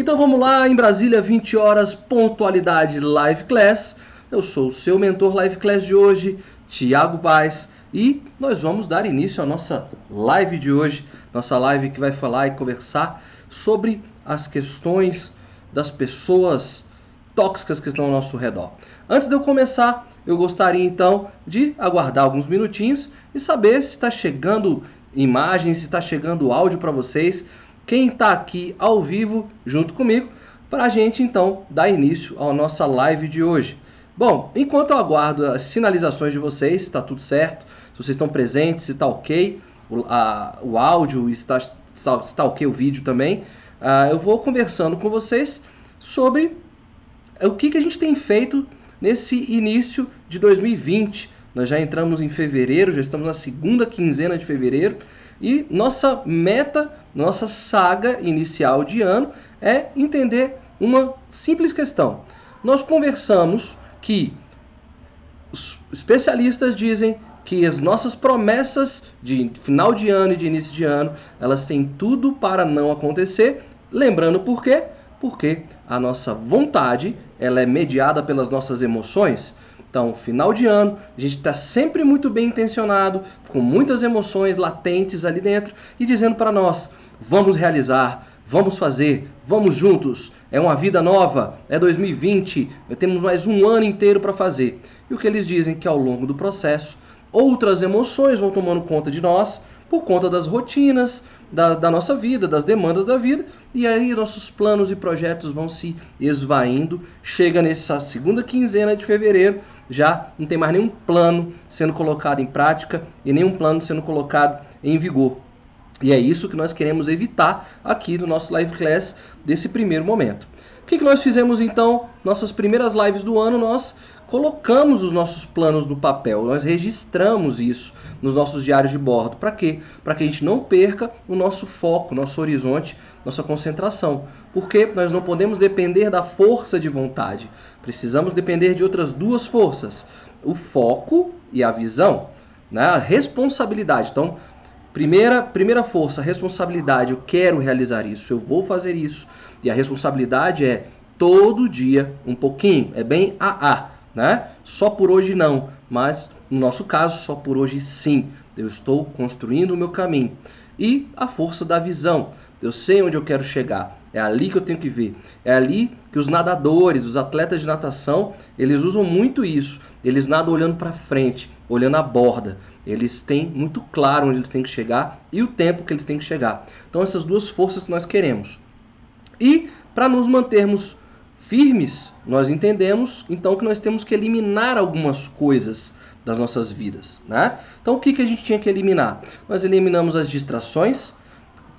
Então vamos lá, em Brasília, 20 horas, pontualidade Live Class. Eu sou o seu mentor Live Class de hoje, Tiago Paz, e nós vamos dar início à nossa live de hoje, nossa live que vai falar e conversar sobre as questões das pessoas tóxicas que estão ao nosso redor. Antes de eu começar, eu gostaria então de aguardar alguns minutinhos e saber se está chegando imagens, se está chegando áudio para vocês quem está aqui ao vivo junto comigo para a gente então dar início à nossa live de hoje. Bom, enquanto eu aguardo as sinalizações de vocês, está tudo certo, se vocês estão presentes, se está ok, o, a, o áudio está, está, está ok o vídeo também, uh, eu vou conversando com vocês sobre o que, que a gente tem feito nesse início de 2020. Nós já entramos em fevereiro, já estamos na segunda quinzena de fevereiro e nossa meta, nossa saga inicial de ano é entender uma simples questão. Nós conversamos que os especialistas dizem que as nossas promessas de final de ano e de início de ano, elas têm tudo para não acontecer. Lembrando por quê? Porque a nossa vontade, ela é mediada pelas nossas emoções. Então, final de ano, a gente está sempre muito bem intencionado, com muitas emoções latentes ali dentro e dizendo para nós: vamos realizar, vamos fazer, vamos juntos. É uma vida nova, é 2020, temos mais um ano inteiro para fazer. E o que eles dizem que ao longo do processo, outras emoções vão tomando conta de nós por conta das rotinas, da, da, nossa vida, das demandas da vida, e aí nossos planos e projetos vão se esvaindo. Chega nessa segunda quinzena de fevereiro, já não tem mais nenhum plano sendo colocado em prática e nenhum plano sendo colocado em vigor. E é isso que nós queremos evitar aqui no nosso live class desse primeiro momento. O que, que nós fizemos então? Nossas primeiras lives do ano, nós colocamos os nossos planos no papel, nós registramos isso nos nossos diários de bordo. Para quê? Para que a gente não perca o nosso foco, nosso horizonte, nossa concentração. Porque nós não podemos depender da força de vontade. Precisamos depender de outras duas forças: o foco e a visão, né? a responsabilidade. Então, primeira, primeira força, responsabilidade. Eu quero realizar isso, eu vou fazer isso. E a responsabilidade é todo dia um pouquinho, é bem AA né? Só por hoje não, mas no nosso caso, só por hoje sim. Eu estou construindo o meu caminho. E a força da visão. Eu sei onde eu quero chegar. É ali que eu tenho que ver. É ali que os nadadores, os atletas de natação, eles usam muito isso. Eles nadam olhando para frente, olhando a borda. Eles têm muito claro onde eles têm que chegar e o tempo que eles têm que chegar. Então essas duas forças que nós queremos. E para nos mantermos firmes, nós entendemos então que nós temos que eliminar algumas coisas das nossas vidas. Né? Então o que, que a gente tinha que eliminar? Nós eliminamos as distrações,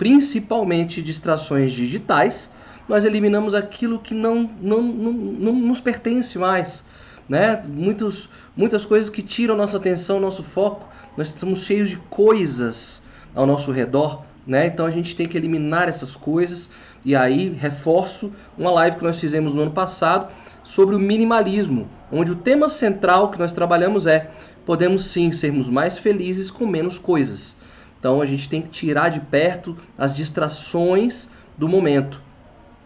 principalmente distrações digitais, nós eliminamos aquilo que não, não, não, não nos pertence mais. Né? Muitos, muitas coisas que tiram nossa atenção, nosso foco. Nós estamos cheios de coisas ao nosso redor, né? Então a gente tem que eliminar essas coisas e aí reforço uma live que nós fizemos no ano passado sobre o minimalismo, onde o tema central que nós trabalhamos é podemos sim sermos mais felizes com menos coisas. Então a gente tem que tirar de perto as distrações do momento.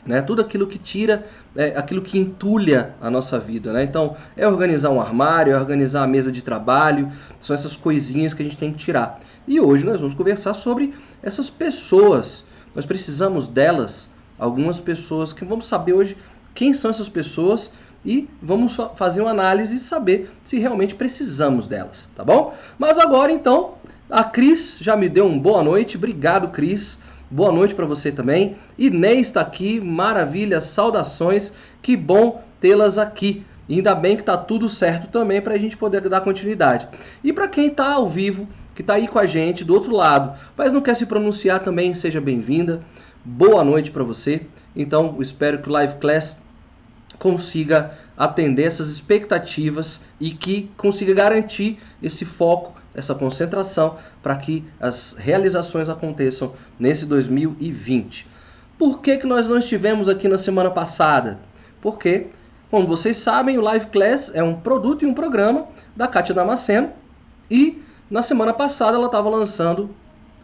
Né? Tudo aquilo que tira, é, aquilo que entulha a nossa vida. Né? Então, é organizar um armário, é organizar a mesa de trabalho, são essas coisinhas que a gente tem que tirar. E hoje nós vamos conversar sobre essas pessoas nós precisamos delas, algumas pessoas que vamos saber hoje quem são essas pessoas e vamos fazer uma análise e saber se realmente precisamos delas, tá bom? Mas agora então, a Cris já me deu um boa noite, obrigado Cris. Boa noite para você também. Inês está aqui, maravilha, saudações, que bom tê-las aqui. Ainda bem que tá tudo certo também para a gente poder dar continuidade. E para quem está ao vivo, que está aí com a gente do outro lado, mas não quer se pronunciar também, seja bem-vinda. Boa noite para você. Então, espero que o Live Class consiga atender essas expectativas e que consiga garantir esse foco, essa concentração para que as realizações aconteçam nesse 2020. Por que, que nós não estivemos aqui na semana passada? Porque, como vocês sabem, o Live Class é um produto e um programa da Kátia Damasceno e na semana passada ela estava lançando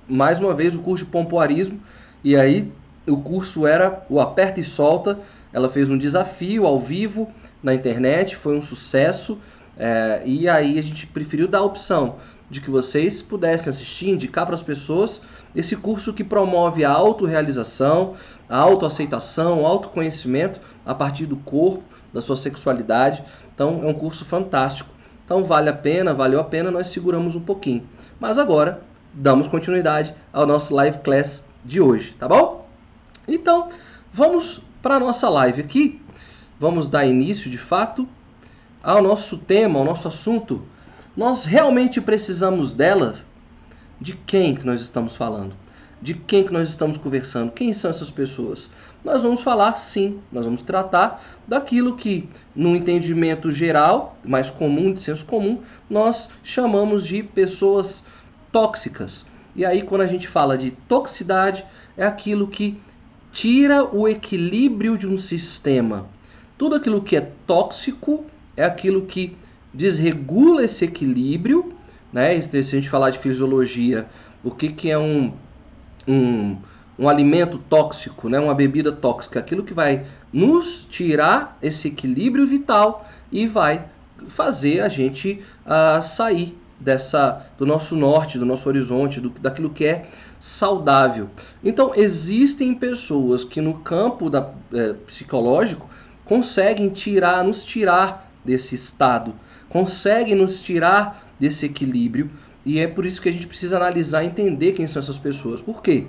mais uma vez o curso de pompoarismo e aí o curso era o Aperta e Solta. Ela fez um desafio ao vivo na internet, foi um sucesso. É, e aí a gente preferiu dar a opção de que vocês pudessem assistir, indicar para as pessoas esse curso que promove a autorrealização, a autoaceitação, o autoconhecimento a partir do corpo, da sua sexualidade. Então é um curso fantástico. Então vale a pena, valeu a pena, nós seguramos um pouquinho. Mas agora damos continuidade ao nosso live class de hoje, tá bom? Então, vamos para a nossa live aqui. Vamos dar início, de fato, ao nosso tema, ao nosso assunto. Nós realmente precisamos delas? De quem que nós estamos falando? De quem que nós estamos conversando? Quem são essas pessoas? Nós vamos falar sim, nós vamos tratar daquilo que, no entendimento geral, mais comum, de senso comum, nós chamamos de pessoas tóxicas. E aí, quando a gente fala de toxicidade, é aquilo que tira o equilíbrio de um sistema. Tudo aquilo que é tóxico é aquilo que desregula esse equilíbrio. Né? Se a gente falar de fisiologia, o que, que é um, um, um alimento tóxico, né? uma bebida tóxica? Aquilo que vai nos tirar esse equilíbrio vital e vai fazer a gente uh, sair dessa do nosso norte, do nosso horizonte, do, daquilo que é saudável. Então existem pessoas que no campo da, é, psicológico conseguem tirar, nos tirar desse estado, conseguem nos tirar desse equilíbrio e é por isso que a gente precisa analisar e entender quem são essas pessoas. Por quê?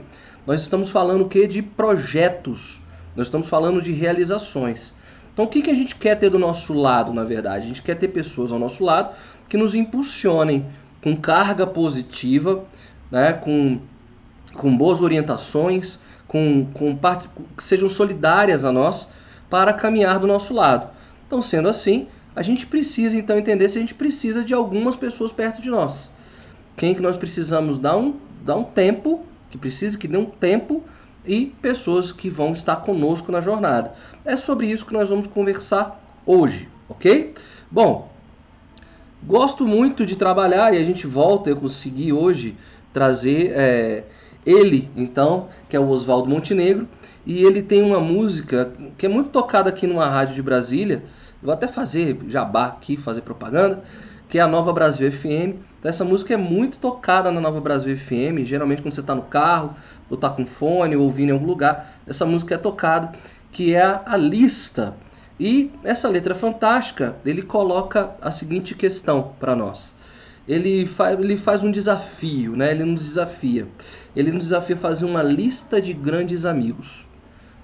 Nós estamos falando que de projetos, nós estamos falando de realizações. Então, o que, que a gente quer ter do nosso lado, na verdade? A gente quer ter pessoas ao nosso lado que nos impulsionem com carga positiva, né, com, com boas orientações, com, com que sejam solidárias a nós para caminhar do nosso lado. Então, sendo assim, a gente precisa então entender se a gente precisa de algumas pessoas perto de nós. Quem que nós precisamos dar um, dar um tempo, que precisa que dê um tempo e pessoas que vão estar conosco na jornada. É sobre isso que nós vamos conversar hoje, ok? Bom, gosto muito de trabalhar e a gente volta, eu consegui hoje trazer é, ele, então, que é o Oswaldo Montenegro, e ele tem uma música que é muito tocada aqui numa rádio de Brasília, vou até fazer jabá aqui, fazer propaganda, que é a Nova Brasil FM. Então, essa música é muito tocada na Nova Brasil FM, geralmente quando você está no carro, ou está com fone, ou ouvindo em algum lugar, essa música é tocada, que é a lista. E essa letra fantástica, ele coloca a seguinte questão para nós. Ele, fa ele faz um desafio, né? ele nos desafia. Ele nos desafia a fazer uma lista de grandes amigos.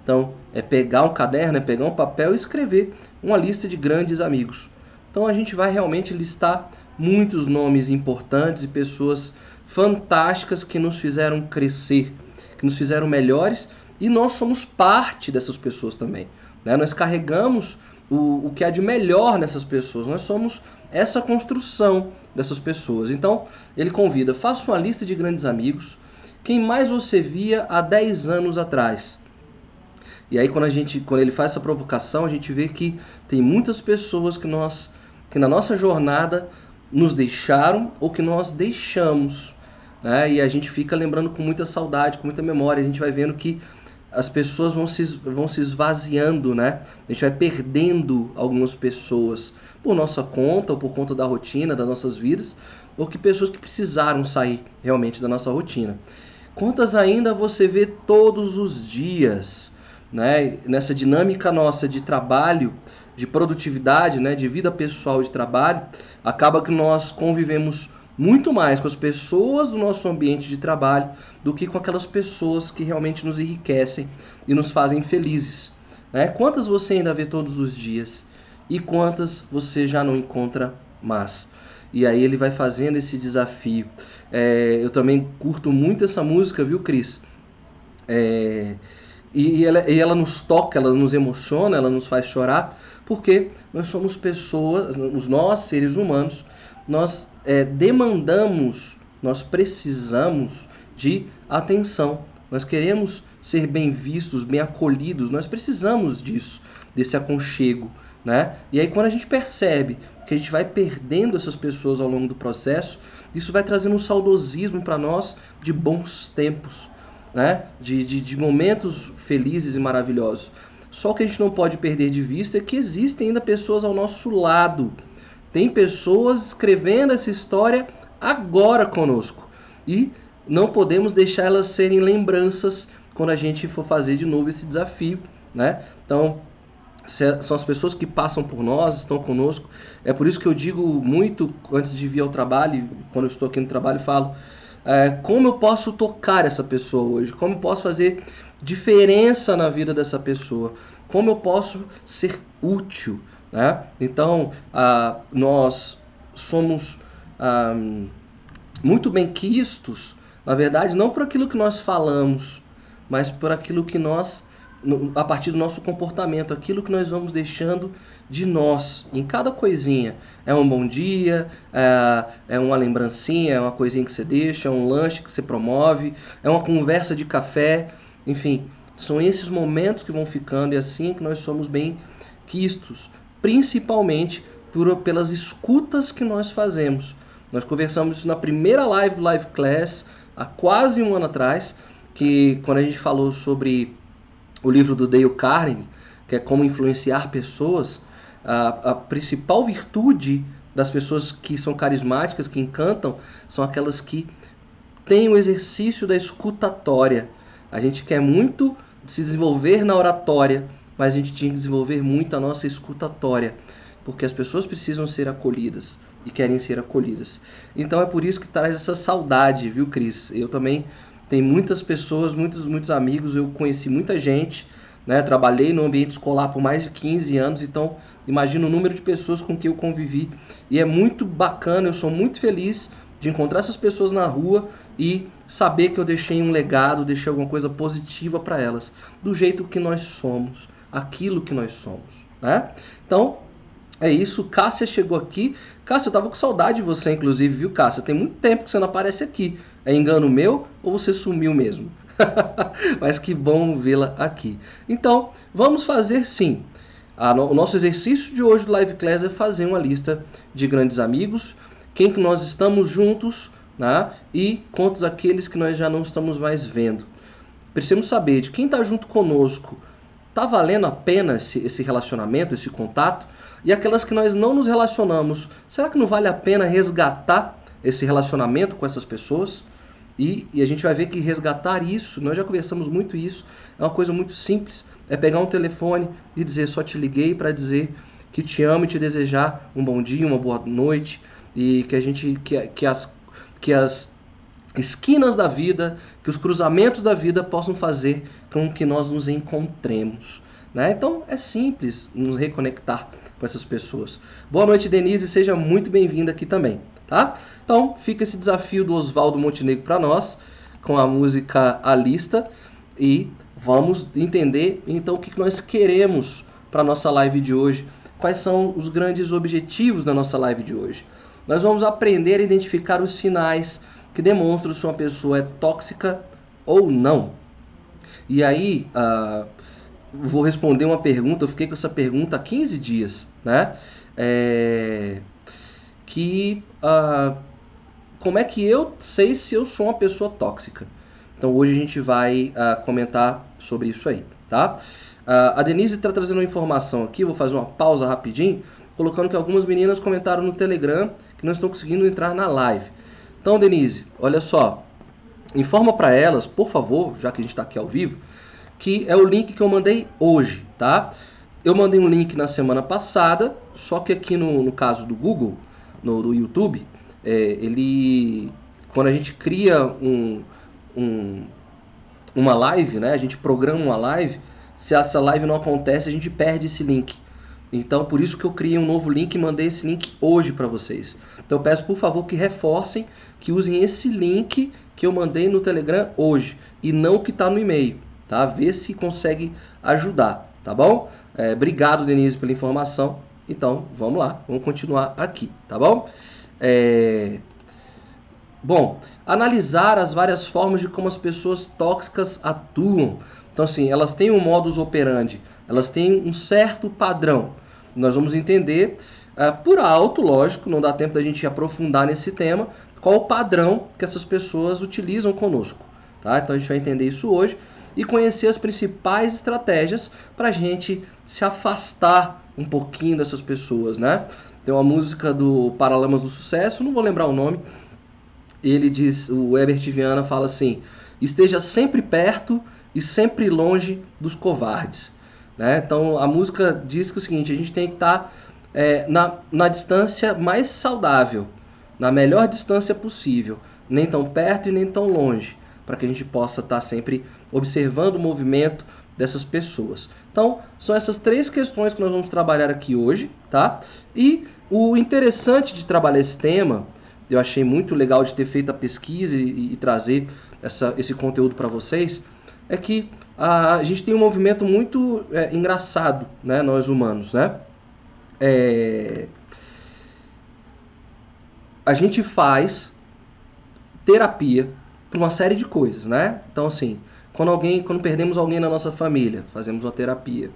Então, é pegar um caderno, é pegar um papel e escrever uma lista de grandes amigos. Então, a gente vai realmente listar muitos nomes importantes e pessoas fantásticas que nos fizeram crescer, que nos fizeram melhores e nós somos parte dessas pessoas também. Né? Nós carregamos o, o que há de melhor nessas pessoas, nós somos essa construção dessas pessoas. Então, ele convida, faça uma lista de grandes amigos, quem mais você via há 10 anos atrás. E aí quando a gente, quando ele faz essa provocação, a gente vê que tem muitas pessoas que nós que na nossa jornada nos deixaram ou que nós deixamos, né? E a gente fica lembrando com muita saudade, com muita memória, a gente vai vendo que as pessoas vão se, vão se esvaziando, né? A gente vai perdendo algumas pessoas por nossa conta ou por conta da rotina das nossas vidas, ou que pessoas que precisaram sair realmente da nossa rotina. Quantas ainda você vê todos os dias, né? Nessa dinâmica nossa de trabalho, de produtividade, né? De vida pessoal de trabalho, acaba que nós convivemos muito mais com as pessoas do nosso ambiente de trabalho do que com aquelas pessoas que realmente nos enriquecem e nos fazem felizes. Né? Quantas você ainda vê todos os dias e quantas você já não encontra mais? E aí ele vai fazendo esse desafio. É, eu também curto muito essa música, viu, Cris? É, e, ela, e ela nos toca, ela nos emociona, ela nos faz chorar, porque nós somos pessoas, os nós, seres humanos, nós é, demandamos, nós precisamos de atenção. Nós queremos ser bem vistos, bem acolhidos, nós precisamos disso, desse aconchego. Né? E aí, quando a gente percebe que a gente vai perdendo essas pessoas ao longo do processo, isso vai trazendo um saudosismo para nós de bons tempos. Né, de, de, de momentos felizes e maravilhosos. Só que a gente não pode perder de vista é que existem ainda pessoas ao nosso lado. Tem pessoas escrevendo essa história agora conosco. E não podemos deixar elas serem lembranças quando a gente for fazer de novo esse desafio, né? Então, são as pessoas que passam por nós, estão conosco. É por isso que eu digo muito antes de vir ao trabalho, quando eu estou aqui no trabalho, falo é, como eu posso tocar essa pessoa hoje, como eu posso fazer diferença na vida dessa pessoa, como eu posso ser útil, né? Então, ah, nós somos ah, muito bem quistos, na verdade, não por aquilo que nós falamos, mas por aquilo que nós a partir do nosso comportamento, aquilo que nós vamos deixando de nós em cada coisinha. É um bom dia, é, é uma lembrancinha, é uma coisinha que você deixa, é um lanche que você promove, é uma conversa de café, enfim, são esses momentos que vão ficando e é assim que nós somos bem quistos, principalmente por, pelas escutas que nós fazemos. Nós conversamos isso na primeira live do Live Class, há quase um ano atrás, que quando a gente falou sobre o livro do Dale Carnegie, que é como influenciar pessoas, a, a principal virtude das pessoas que são carismáticas, que encantam, são aquelas que têm o exercício da escutatória. A gente quer muito se desenvolver na oratória, mas a gente tinha que desenvolver muito a nossa escutatória, porque as pessoas precisam ser acolhidas e querem ser acolhidas. Então é por isso que traz essa saudade, viu, Cris? Eu também tem muitas pessoas, muitos, muitos amigos, eu conheci muita gente, né? Trabalhei no ambiente escolar por mais de 15 anos, então imagina o número de pessoas com que eu convivi. E é muito bacana, eu sou muito feliz de encontrar essas pessoas na rua e saber que eu deixei um legado, deixei alguma coisa positiva para elas, do jeito que nós somos, aquilo que nós somos, né? Então, é isso, Cássia chegou aqui. Cássia, eu tava com saudade de você, inclusive, viu, Cássia? Tem muito tempo que você não aparece aqui. É engano meu ou você sumiu mesmo? Mas que bom vê-la aqui. Então, vamos fazer sim. o nosso exercício de hoje do Live Class é fazer uma lista de grandes amigos, quem que nós estamos juntos, né? E quantos aqueles que nós já não estamos mais vendo. Precisamos saber de quem está junto conosco. Tá valendo a pena esse, esse relacionamento, esse contato? E aquelas que nós não nos relacionamos, será que não vale a pena resgatar esse relacionamento com essas pessoas? E, e, a gente vai ver que resgatar isso, nós já conversamos muito isso, é uma coisa muito simples. É pegar um telefone e dizer, só te liguei para dizer que te amo e te desejar um bom dia, uma boa noite e que a gente que, que as que as esquinas da vida, que os cruzamentos da vida possam fazer com que nós nos encontremos. Né? Então é simples nos reconectar com essas pessoas. Boa noite, Denise, seja muito bem-vinda aqui também, tá? Então, fica esse desafio do Oswaldo Montenegro para nós, com a música A Lista, e vamos entender então o que nós queremos para nossa live de hoje, quais são os grandes objetivos da nossa live de hoje. Nós vamos aprender a identificar os sinais que demonstram se uma pessoa é tóxica ou não. E aí, uh, vou responder uma pergunta, eu fiquei com essa pergunta há 15 dias, né? É, que uh, como é que eu sei se eu sou uma pessoa tóxica? Então hoje a gente vai uh, comentar sobre isso aí, tá? Uh, a Denise está trazendo uma informação aqui, vou fazer uma pausa rapidinho, colocando que algumas meninas comentaram no Telegram que não estão conseguindo entrar na live. Então, Denise, olha só, informa para elas, por favor, já que a gente está aqui ao vivo, que é o link que eu mandei hoje, tá? Eu mandei um link na semana passada, só que aqui no, no caso do Google, no YouTube, é, ele quando a gente cria um, um, uma live, né? A gente programa uma live, se essa live não acontece, a gente perde esse link. Então, por isso que eu criei um novo link e mandei esse link hoje para vocês. Então, peço por favor que reforcem, que usem esse link que eu mandei no Telegram hoje e não o que está no e-mail tá? Vê se consegue ajudar, tá bom? É, obrigado, Denise, pela informação. Então, vamos lá, vamos continuar aqui, tá bom? É... Bom, analisar as várias formas de como as pessoas tóxicas atuam. Então, assim, elas têm um modus operandi, elas têm um certo padrão. Nós vamos entender é, por alto, lógico, não dá tempo da gente aprofundar nesse tema, qual o padrão que essas pessoas utilizam conosco. Tá? Então a gente vai entender isso hoje e conhecer as principais estratégias para a gente se afastar um pouquinho dessas pessoas, né? Tem uma música do Paralamas do Sucesso, não vou lembrar o nome. Ele diz, o Herbert Viana fala assim: esteja sempre perto e sempre longe dos covardes. Né? Então a música diz que é o seguinte: a gente tem que estar tá, é, na, na distância mais saudável, na melhor distância possível, nem tão perto e nem tão longe, para que a gente possa estar tá sempre observando o movimento dessas pessoas. Então, são essas três questões que nós vamos trabalhar aqui hoje, tá? E o interessante de trabalhar esse tema, eu achei muito legal de ter feito a pesquisa e, e trazer essa, esse conteúdo para vocês, é que a, a, gente tem um movimento muito é, engraçado, né, nós humanos, né? É, a gente faz terapia para uma série de coisas, né? Então, assim, quando alguém, quando perdemos alguém na nossa família, fazemos uma terapia.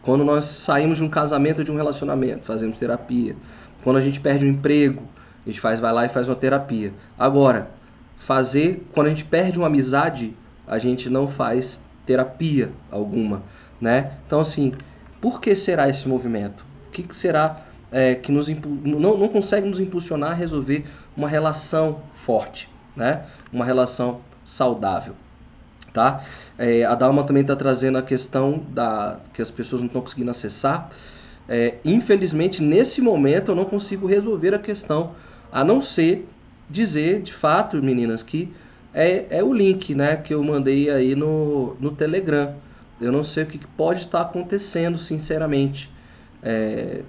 Quando nós saímos de um casamento, de um relacionamento, fazemos terapia. Quando a gente perde um emprego, a gente faz, vai lá e faz uma terapia. Agora, fazer, quando a gente perde uma amizade, a gente não faz terapia alguma, né? Então, assim, por que será esse movimento? O que, que será é, que nos não, não consegue nos impulsionar a resolver uma relação forte, né? Uma relação saudável tá? É, a Dalma também está trazendo a questão da que as pessoas não estão conseguindo acessar. É, infelizmente, nesse momento, eu não consigo resolver a questão, a não ser dizer, de fato, meninas, que é, é o link, né, que eu mandei aí no, no Telegram. Eu não sei o que pode estar acontecendo, sinceramente. É,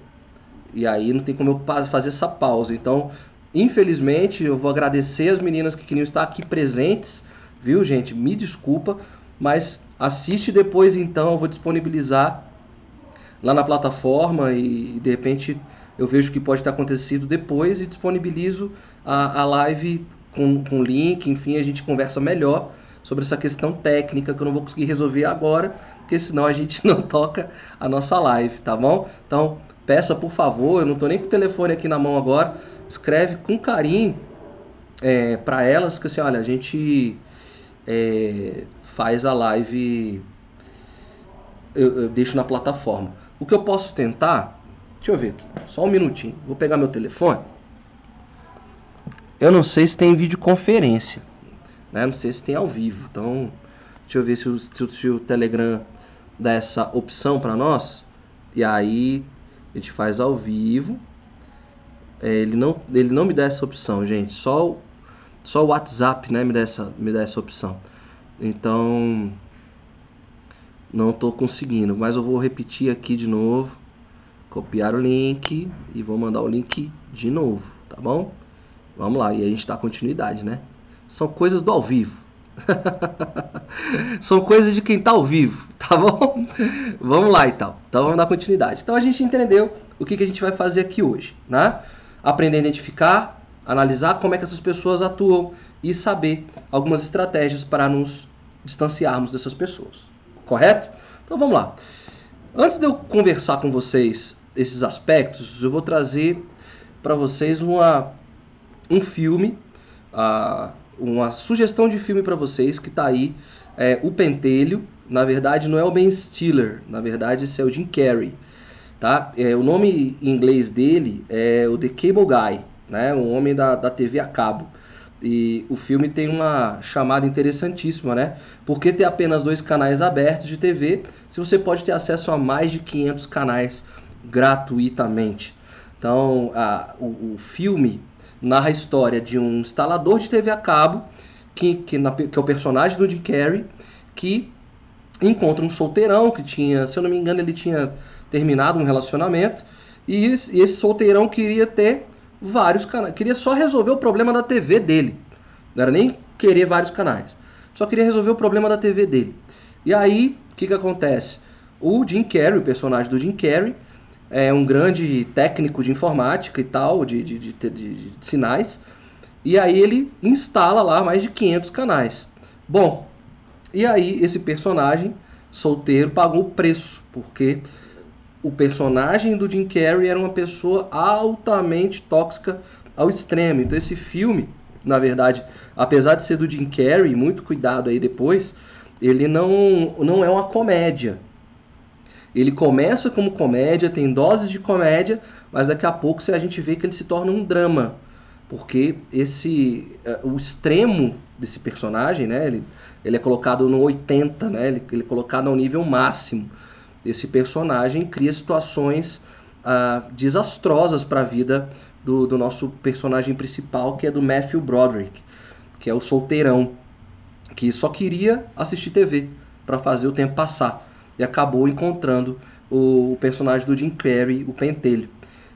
e aí não tem como eu fazer essa pausa. Então, infelizmente, eu vou agradecer as meninas que queriam estar aqui presentes viu, gente? Me desculpa, mas assiste depois então, eu vou disponibilizar lá na plataforma e de repente eu vejo o que pode ter acontecido depois e disponibilizo a, a live com, com link, enfim, a gente conversa melhor sobre essa questão técnica que eu não vou conseguir resolver agora, porque senão a gente não toca a nossa live, tá bom? Então, peça por favor, eu não estou nem com o telefone aqui na mão agora, escreve com carinho é, para elas, que assim, olha, a gente é, faz a live, eu, eu deixo na plataforma. O que eu posso tentar, deixa eu ver aqui, só um minutinho, vou pegar meu telefone. Eu não sei se tem videoconferência, né? Não sei se tem ao vivo, então deixa eu ver se o, se se o Telegram dá essa opção para nós. E aí a gente faz ao vivo. É, ele, não, ele não me dá essa opção, gente. Só só o WhatsApp né, me, dá essa, me dá essa opção. Então, não estou conseguindo. Mas eu vou repetir aqui de novo. Copiar o link e vou mandar o link de novo, tá bom? Vamos lá, e a gente dá continuidade, né? São coisas do ao vivo. São coisas de quem está ao vivo, tá bom? vamos lá então. Então vamos dar continuidade. Então a gente entendeu o que, que a gente vai fazer aqui hoje, né? Aprender a identificar analisar como é que essas pessoas atuam e saber algumas estratégias para nos distanciarmos dessas pessoas. Correto? Então vamos lá. Antes de eu conversar com vocês esses aspectos, eu vou trazer para vocês uma, um filme, uh, uma sugestão de filme para vocês que está aí, é, O Pentelho. Na verdade, não é o Ben Stiller, na verdade, esse é o Jim Carrey. Tá? É, o nome em inglês dele é o The Cable Guy né? Um homem da, da TV a cabo. E o filme tem uma chamada interessantíssima, né? Por que ter apenas dois canais abertos de TV se você pode ter acesso a mais de 500 canais gratuitamente? Então, a, o, o filme narra a história de um instalador de TV a cabo, que, que, na, que é o personagem do Jim Carrey, que encontra um solteirão que tinha, se eu não me engano, ele tinha terminado um relacionamento e e esse solteirão queria ter vários canais. Queria só resolver o problema da TV dele. Não era nem querer vários canais. Só queria resolver o problema da TV dele. E aí, o que, que acontece? O Jim Carrey, o personagem do Jim Carrey, é um grande técnico de informática e tal, de, de, de, de sinais. E aí ele instala lá mais de 500 canais. Bom, e aí esse personagem solteiro pagou o preço, porque o personagem do Jim Carrey era uma pessoa altamente tóxica ao extremo. Então esse filme na verdade, apesar de ser do Jim Carrey, muito cuidado aí depois, ele não, não é uma comédia. Ele começa como comédia, tem doses de comédia, mas daqui a pouco a gente vê que ele se torna um drama, porque esse eh, o extremo desse personagem, né, ele, ele é colocado no 80, né, ele, ele é colocado ao nível máximo. Esse personagem cria situações ah, desastrosas para a vida do, do nosso personagem principal, que é do Matthew Broderick, que é o solteirão, que só queria assistir TV para fazer o tempo passar e acabou encontrando o, o personagem do Jim Carrey, o Pentelho.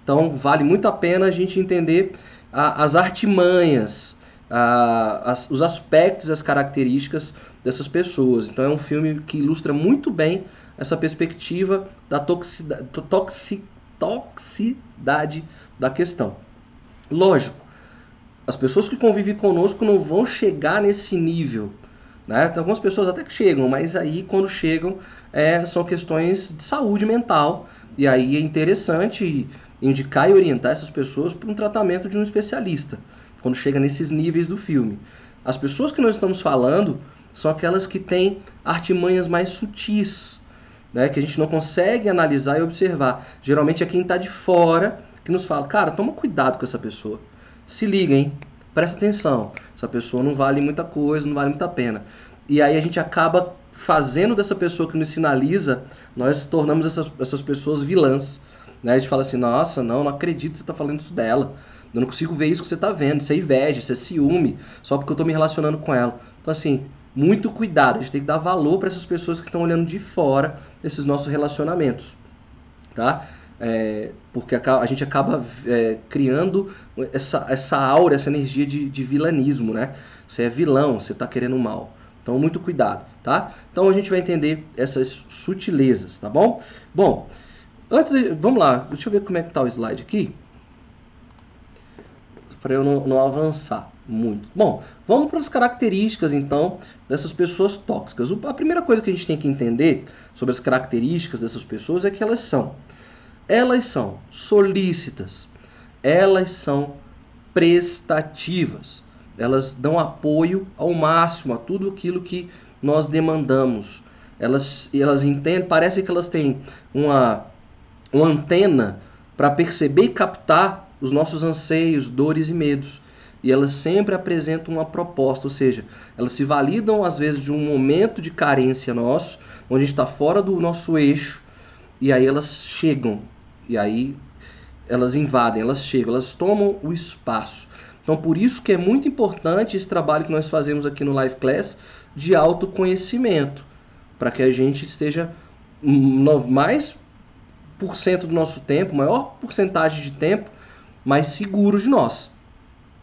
Então vale muito a pena a gente entender a, as artimanhas, a, as, os aspectos, as características dessas pessoas. Então é um filme que ilustra muito bem essa perspectiva da toxicidade, toxi, toxicidade da questão. Lógico, as pessoas que convivem conosco não vão chegar nesse nível né? Tem algumas pessoas até que chegam, mas aí quando chegam é, são questões de saúde mental. E aí é interessante indicar e orientar essas pessoas para um tratamento de um especialista, quando chega nesses níveis do filme. As pessoas que nós estamos falando são aquelas que têm artimanhas mais sutis, né? que a gente não consegue analisar e observar. Geralmente é quem está de fora que nos fala, cara, toma cuidado com essa pessoa. Se liga, hein? presta atenção, essa pessoa não vale muita coisa, não vale muita pena. E aí a gente acaba fazendo dessa pessoa que nos sinaliza, nós tornamos essas, essas pessoas vilãs. Né? A gente fala assim, nossa, não, não acredito que você está falando isso dela. Eu não consigo ver isso que você está vendo. Isso é inveja, isso é ciúme, só porque eu estou me relacionando com ela. Então, assim, muito cuidado. A gente tem que dar valor para essas pessoas que estão olhando de fora desses nossos relacionamentos. Tá? É, porque a, a, gente acaba é, criando essa, essa aura, essa energia de, de vilanismo, né? Você é vilão, você está querendo mal. Então, muito cuidado, tá? Então, a gente vai entender essas sutilezas, tá bom? Bom, antes de, vamos lá, deixa eu ver como é que tá o slide aqui. Para eu não, não avançar muito. Bom, vamos para as características, então, dessas pessoas tóxicas. A primeira coisa que a gente tem que entender sobre as características dessas pessoas é que elas são elas são solícitas, elas são prestativas, elas dão apoio ao máximo a tudo aquilo que nós demandamos. Elas, elas entendem, parece que elas têm uma, uma antena para perceber e captar os nossos anseios, dores e medos. E elas sempre apresentam uma proposta, ou seja, elas se validam às vezes de um momento de carência nosso, onde a gente está fora do nosso eixo, e aí elas chegam e aí elas invadem, elas chegam, elas tomam o espaço. Então, por isso que é muito importante esse trabalho que nós fazemos aqui no Live Class de autoconhecimento, para que a gente esteja mais por cento do nosso tempo, maior porcentagem de tempo, mais seguro de nós,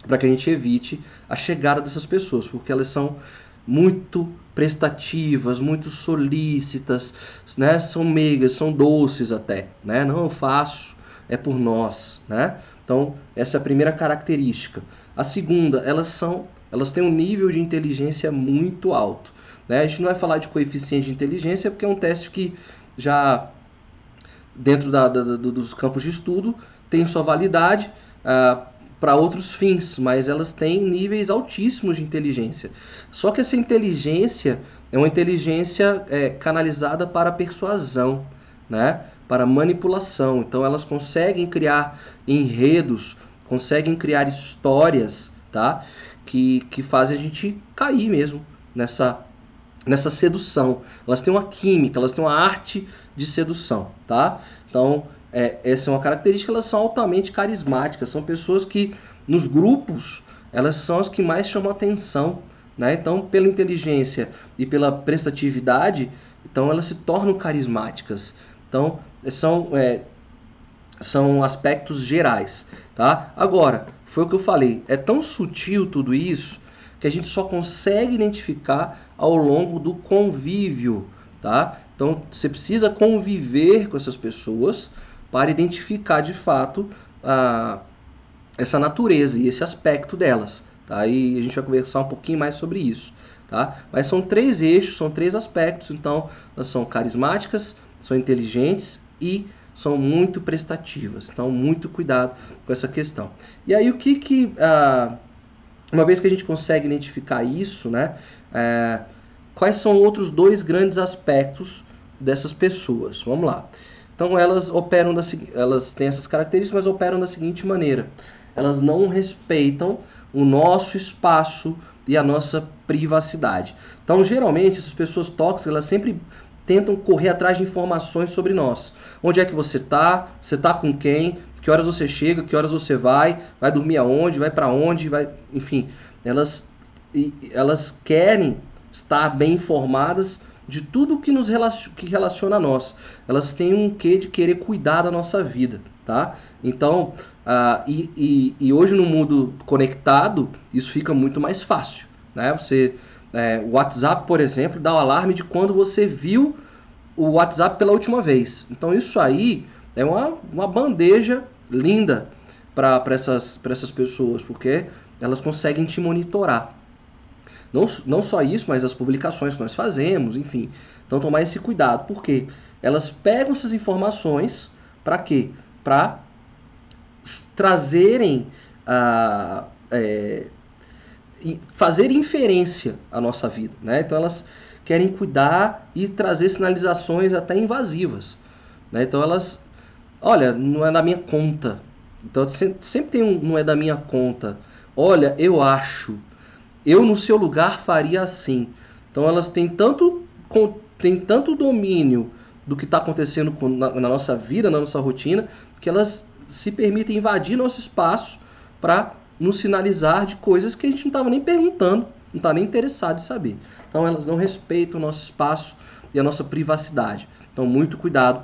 para que a gente evite a chegada dessas pessoas, porque elas são muito prestativas, muito solícitas, né? São meigas, são doces até, né? Não eu faço, é por nós, né? Então, essa é a primeira característica. A segunda, elas são, elas têm um nível de inteligência muito alto, né? A gente não vai falar de coeficiente de inteligência porque é um teste que já dentro da, da, dos campos de estudo tem sua validade. Uh, para outros fins, mas elas têm níveis altíssimos de inteligência. Só que essa inteligência é uma inteligência é, canalizada para persuasão, né? para manipulação. Então elas conseguem criar enredos, conseguem criar histórias tá? que, que fazem a gente cair mesmo nessa, nessa sedução. Elas têm uma química, elas têm uma arte de sedução. Tá? Então é, essa é uma característica, elas são altamente carismáticas, são pessoas que nos grupos elas são as que mais chamam atenção, né? Então, pela inteligência e pela prestatividade, então elas se tornam carismáticas. Então, são é, são aspectos gerais, tá? Agora, foi o que eu falei, é tão sutil tudo isso que a gente só consegue identificar ao longo do convívio, tá? Então, você precisa conviver com essas pessoas para identificar de fato a, essa natureza e esse aspecto delas. Tá? E a gente vai conversar um pouquinho mais sobre isso. Tá? Mas são três eixos, são três aspectos. Então, elas são carismáticas, são inteligentes e são muito prestativas. Então, muito cuidado com essa questão. E aí, o que que, ah, uma vez que a gente consegue identificar isso, né, é, quais são outros dois grandes aspectos dessas pessoas? Vamos lá. Então elas operam da elas têm essas características, mas operam da seguinte maneira: elas não respeitam o nosso espaço e a nossa privacidade. Então, geralmente, essas pessoas tóxicas, elas sempre tentam correr atrás de informações sobre nós. Onde é que você está? Você está com quem? Que horas você chega? Que horas você vai? Vai dormir aonde? Vai para onde? Vai, enfim, elas elas querem estar bem informadas de tudo que nos relaciona, que relaciona a nós. Elas têm um quê de querer cuidar da nossa vida, tá? Então, uh, e, e, e, hoje no mundo conectado, isso fica muito mais fácil, né? Você é, o WhatsApp, por exemplo, dá o alarme de quando você viu o WhatsApp pela última vez. Então isso aí é uma, uma bandeja linda para essas, essas pessoas, porque elas conseguem te monitorar. Não, não só isso, mas as publicações que nós fazemos, enfim. Então tomar esse cuidado, porque elas pegam essas informações para quê? Para trazerem a. É, fazer inferência à nossa vida. Né? Então elas querem cuidar e trazer sinalizações até invasivas. Né? Então elas, olha, não é da minha conta. Então sempre tem um não é da minha conta. Olha, eu acho. Eu no seu lugar faria assim. Então elas têm tanto, têm tanto domínio do que está acontecendo com, na, na nossa vida, na nossa rotina, que elas se permitem invadir nosso espaço para nos sinalizar de coisas que a gente não estava nem perguntando, não está nem interessado em saber. Então elas não respeitam o nosso espaço e a nossa privacidade. Então muito cuidado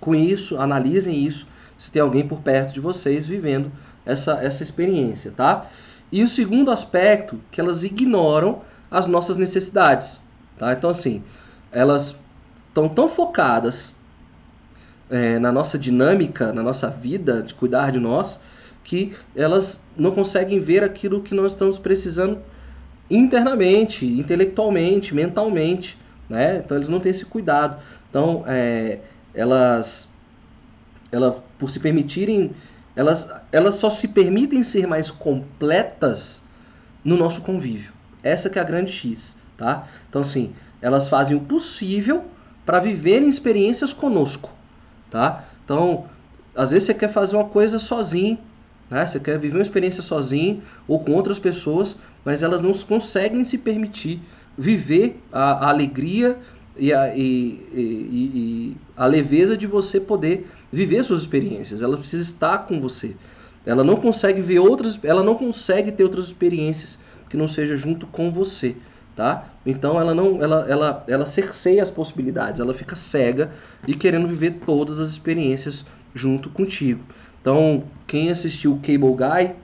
com isso, analisem isso, se tem alguém por perto de vocês vivendo essa, essa experiência, tá? E o segundo aspecto, que elas ignoram as nossas necessidades, tá? Então assim, elas estão tão focadas é, na nossa dinâmica, na nossa vida, de cuidar de nós, que elas não conseguem ver aquilo que nós estamos precisando internamente, intelectualmente, mentalmente, né? Então eles não têm esse cuidado. Então é, elas, elas por se permitirem, elas, elas só se permitem ser mais completas no nosso convívio. Essa que é a grande X, tá? Então assim, elas fazem o possível para viverem experiências conosco, tá? Então, às vezes você quer fazer uma coisa sozinho, né? Você quer viver uma experiência sozinho ou com outras pessoas, mas elas não conseguem se permitir viver a, a alegria e a, e, e, e a leveza de você poder viver suas experiências. Ela precisa estar com você. Ela não consegue ver outras, ela não consegue ter outras experiências que não seja junto com você, tá? Então ela não, ela, ela, ela cerceia as possibilidades, ela fica cega e querendo viver todas as experiências junto contigo. Então, quem assistiu o Cable Guy,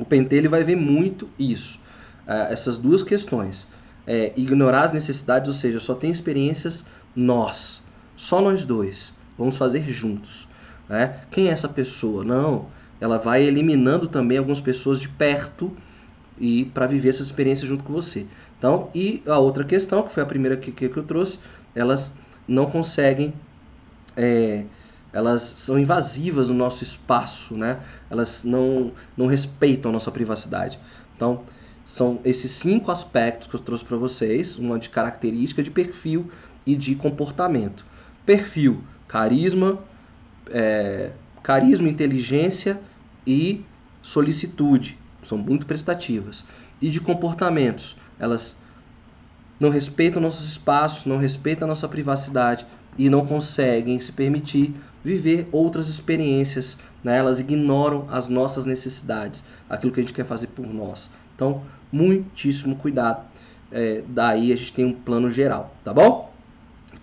o Pentelho vai ver muito isso. Uh, essas duas questões. É, ignorar as necessidades, ou seja, só tem experiências nós. Só nós dois. Vamos fazer juntos. Né? Quem é essa pessoa? Não. Ela vai eliminando também algumas pessoas de perto e para viver essa experiência junto com você. Então, e a outra questão, que foi a primeira que, que, que eu trouxe, elas não conseguem é, elas são invasivas no nosso espaço, né? Elas não, não respeitam a nossa privacidade. Então, são esses cinco aspectos que eu trouxe para vocês, uma de característica, de perfil e de comportamento. Perfil, carisma, é, carisma, inteligência e solicitude, são muito prestativas. E de comportamentos, elas não respeitam nossos espaços, não respeitam nossa privacidade e não conseguem se permitir viver outras experiências. Né? Elas ignoram as nossas necessidades, aquilo que a gente quer fazer por nós. Então, muitíssimo cuidado. É, daí a gente tem um plano geral, tá bom?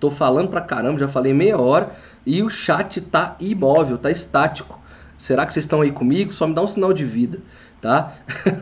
Tô falando pra caramba, já falei meia hora e o chat tá imóvel, tá estático. Será que vocês estão aí comigo? Só me dá um sinal de vida, tá?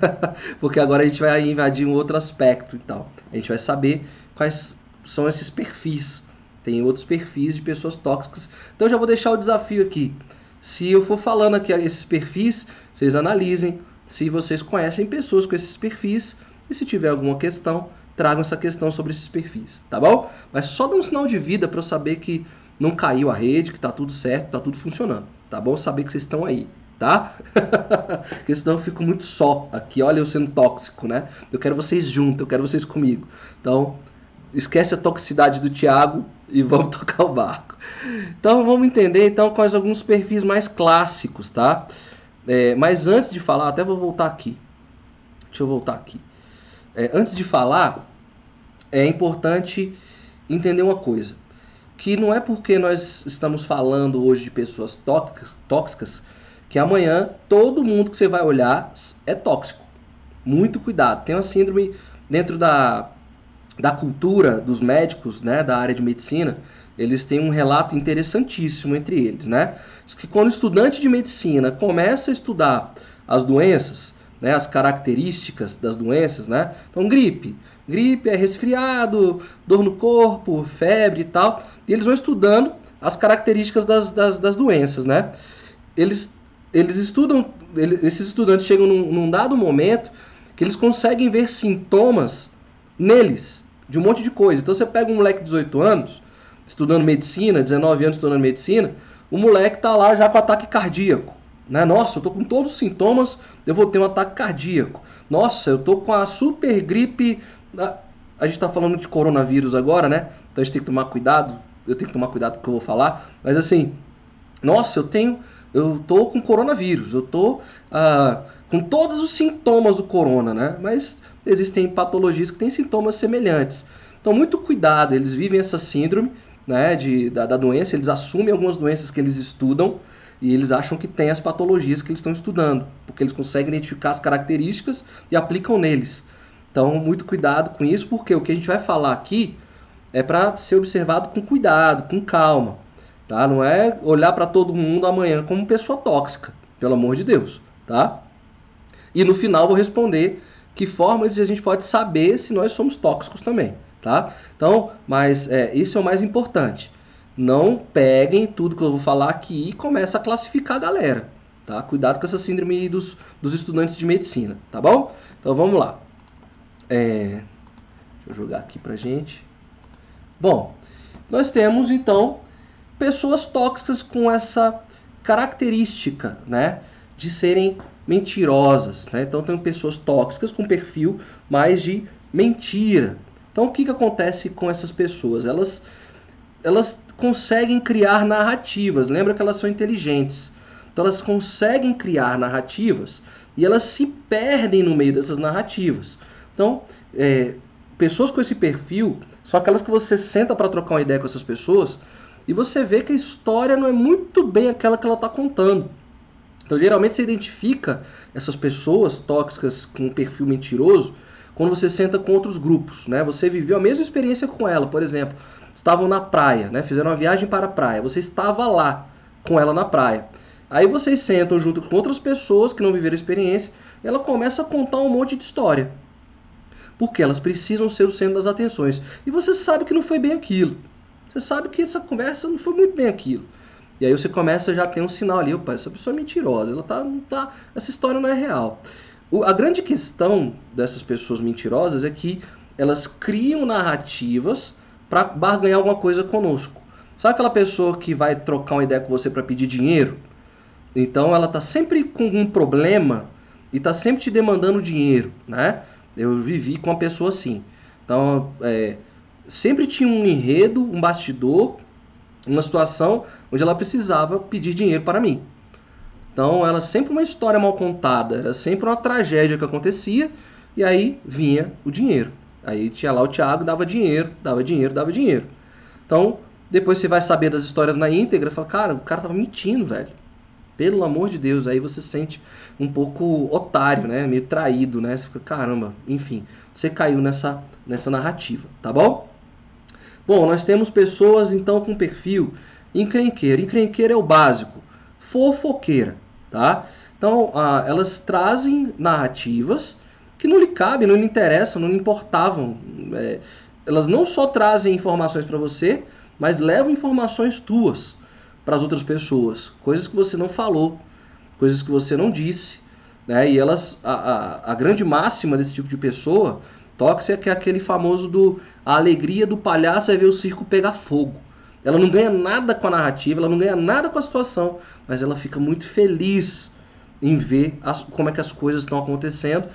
Porque agora a gente vai invadir um outro aspecto e tal. A gente vai saber quais são esses perfis tem outros perfis de pessoas tóxicas. Então eu já vou deixar o desafio aqui. Se eu for falando aqui esses perfis, vocês analisem se vocês conhecem pessoas com esses perfis e se tiver alguma questão, tragam essa questão sobre esses perfis, tá bom? Mas só dá um sinal de vida para eu saber que não caiu a rede, que tá tudo certo, tá tudo funcionando, tá bom? Saber que vocês estão aí, tá? Porque senão eu fico muito só aqui, olha eu sendo tóxico, né? Eu quero vocês juntos, eu quero vocês comigo. Então, esquece a toxicidade do Thiago e vamos tocar o barco. Então, vamos entender então quais alguns perfis mais clássicos, tá? É, mas antes de falar, até vou voltar aqui. Deixa eu voltar aqui. É, antes de falar, é importante entender uma coisa. Que não é porque nós estamos falando hoje de pessoas tóxicas, que amanhã todo mundo que você vai olhar é tóxico. Muito cuidado. Tem uma síndrome dentro da, da cultura dos médicos, né, da área de medicina, eles têm um relato interessantíssimo entre eles, né? Que quando o estudante de medicina começa a estudar as doenças, né, as características das doenças, né? Então, gripe. Gripe é resfriado, dor no corpo, febre e tal. E eles vão estudando as características das, das, das doenças, né? Eles, eles estudam, eles, esses estudantes chegam num, num dado momento que eles conseguem ver sintomas neles, de um monte de coisa. Então, você pega um moleque de 18 anos, estudando medicina, 19 anos estudando medicina, o moleque tá lá já com ataque cardíaco. Né? Nossa, eu tô com todos os sintomas, eu vou ter um ataque cardíaco. Nossa, eu tô com a super gripe. A gente tá falando de coronavírus agora, né? Então a gente tem que tomar cuidado. Eu tenho que tomar cuidado com o que eu vou falar. Mas assim, nossa, eu tenho. Eu tô com coronavírus, eu tô ah, com todos os sintomas do corona, né? Mas existem patologias que têm sintomas semelhantes. Então, muito cuidado, eles vivem essa síndrome né, de, da, da doença, eles assumem algumas doenças que eles estudam e eles acham que tem as patologias que eles estão estudando, porque eles conseguem identificar as características e aplicam neles. Então, muito cuidado com isso, porque o que a gente vai falar aqui é para ser observado com cuidado, com calma. Tá? Não é olhar para todo mundo amanhã como pessoa tóxica, pelo amor de Deus. Tá? E no final vou responder que formas a gente pode saber se nós somos tóxicos também. Tá? Então, mas é, isso é o mais importante. Não peguem tudo que eu vou falar aqui e comece a classificar a galera. Tá? Cuidado com essa síndrome dos, dos estudantes de medicina, tá bom? Então vamos lá. É, deixa eu jogar aqui pra gente. Bom, nós temos então pessoas tóxicas com essa característica, né, de serem mentirosas, né? Então tem pessoas tóxicas com perfil mais de mentira. Então o que, que acontece com essas pessoas? Elas elas conseguem criar narrativas. Lembra que elas são inteligentes. Então elas conseguem criar narrativas e elas se perdem no meio dessas narrativas. Então, é, pessoas com esse perfil são aquelas que você senta para trocar uma ideia com essas pessoas e você vê que a história não é muito bem aquela que ela está contando. Então, geralmente você identifica essas pessoas tóxicas com um perfil mentiroso quando você senta com outros grupos, né? Você viveu a mesma experiência com ela, por exemplo estavam na praia, né? Fizeram uma viagem para a praia. Você estava lá com ela na praia. Aí vocês sentam junto com outras pessoas que não viveram a experiência e ela começa a contar um monte de história. Porque elas precisam ser o centro das atenções. E você sabe que não foi bem aquilo. Você sabe que essa conversa não foi muito bem aquilo. E aí você começa já ter um sinal ali, opa, essa pessoa é mentirosa, ela tá, não tá, essa história não é real. O, a grande questão dessas pessoas mentirosas é que elas criam narrativas para barganhar alguma coisa conosco. Sabe aquela pessoa que vai trocar uma ideia com você para pedir dinheiro? Então ela tá sempre com um problema e tá sempre te demandando dinheiro, né? Eu vivi com uma pessoa assim. Então, é, sempre tinha um enredo, um bastidor, uma situação onde ela precisava pedir dinheiro para mim. Então, era sempre uma história mal contada, era sempre uma tragédia que acontecia e aí vinha o dinheiro. Aí tinha lá o Thiago, dava dinheiro, dava dinheiro, dava dinheiro. Então, depois você vai saber das histórias na íntegra, fala, cara, o cara tava mentindo, velho. Pelo amor de Deus, aí você se sente um pouco otário, né? Meio traído, né? Você fica, caramba, enfim, você caiu nessa, nessa narrativa, tá bom? Bom, nós temos pessoas então com perfil encrenqueira. Encrenqueira é o básico. Fofoqueira, tá? Então, ah, elas trazem narrativas que não lhe cabem, não lhe interessam, não lhe importavam. É, elas não só trazem informações para você, mas levam informações tuas para as outras pessoas, coisas que você não falou, coisas que você não disse, né? E elas, a, a, a grande máxima desse tipo de pessoa tóxica é aquele famoso do a alegria do palhaço é ver o circo pegar fogo. Ela não ganha nada com a narrativa, ela não ganha nada com a situação, mas ela fica muito feliz em ver as, como é que as coisas estão acontecendo.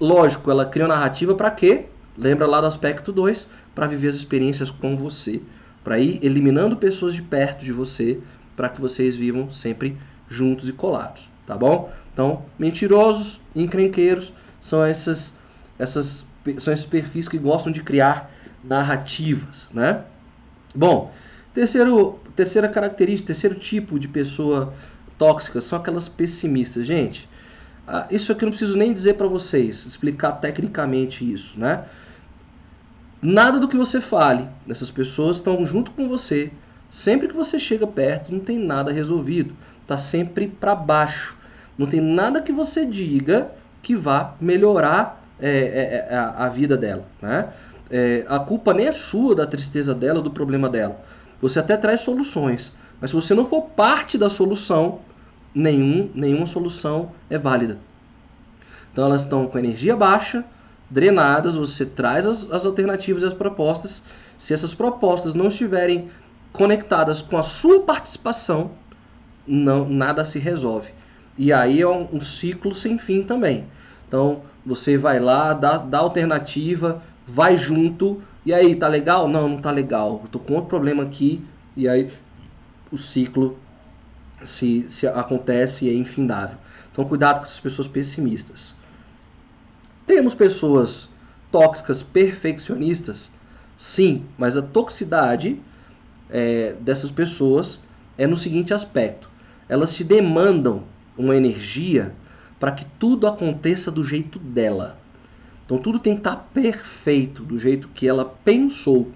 Lógico, ela cria uma narrativa para quê? Lembra lá do aspecto 2, para viver as experiências com você, para ir eliminando pessoas de perto de você, para que vocês vivam sempre juntos e colados, tá bom? Então, mentirosos, encrenqueiros são essas essas são esses perfis que gostam de criar narrativas, né? Bom, terceiro, terceira característica, terceiro tipo de pessoa tóxica são aquelas pessimistas. Gente, ah, isso aqui eu não preciso nem dizer para vocês, explicar tecnicamente isso, né? Nada do que você fale, essas pessoas estão junto com você. Sempre que você chega perto, não tem nada resolvido. Tá sempre para baixo. Não tem nada que você diga que vá melhorar é, é, é a, a, vida dela, né? É, a culpa nem é sua da tristeza dela, do problema dela. Você até traz soluções, mas se você não for parte da solução, nenhum, nenhuma solução é válida. Então elas estão com energia baixa, drenadas, você traz as, as alternativas e as propostas. Se essas propostas não estiverem conectadas com a sua participação, não nada se resolve. E aí é um, um ciclo sem fim também. Então você vai lá, dá, dá alternativa, vai junto, e aí, tá legal? Não, não tá legal. Eu tô com outro problema aqui, e aí o ciclo se, se acontece e é infindável. Então, cuidado com essas pessoas pessimistas. Temos pessoas tóxicas perfeccionistas? Sim, mas a toxicidade é, dessas pessoas é no seguinte aspecto: elas te demandam uma energia para que tudo aconteça do jeito dela. Então tudo tem que estar tá perfeito, do jeito que ela pensou.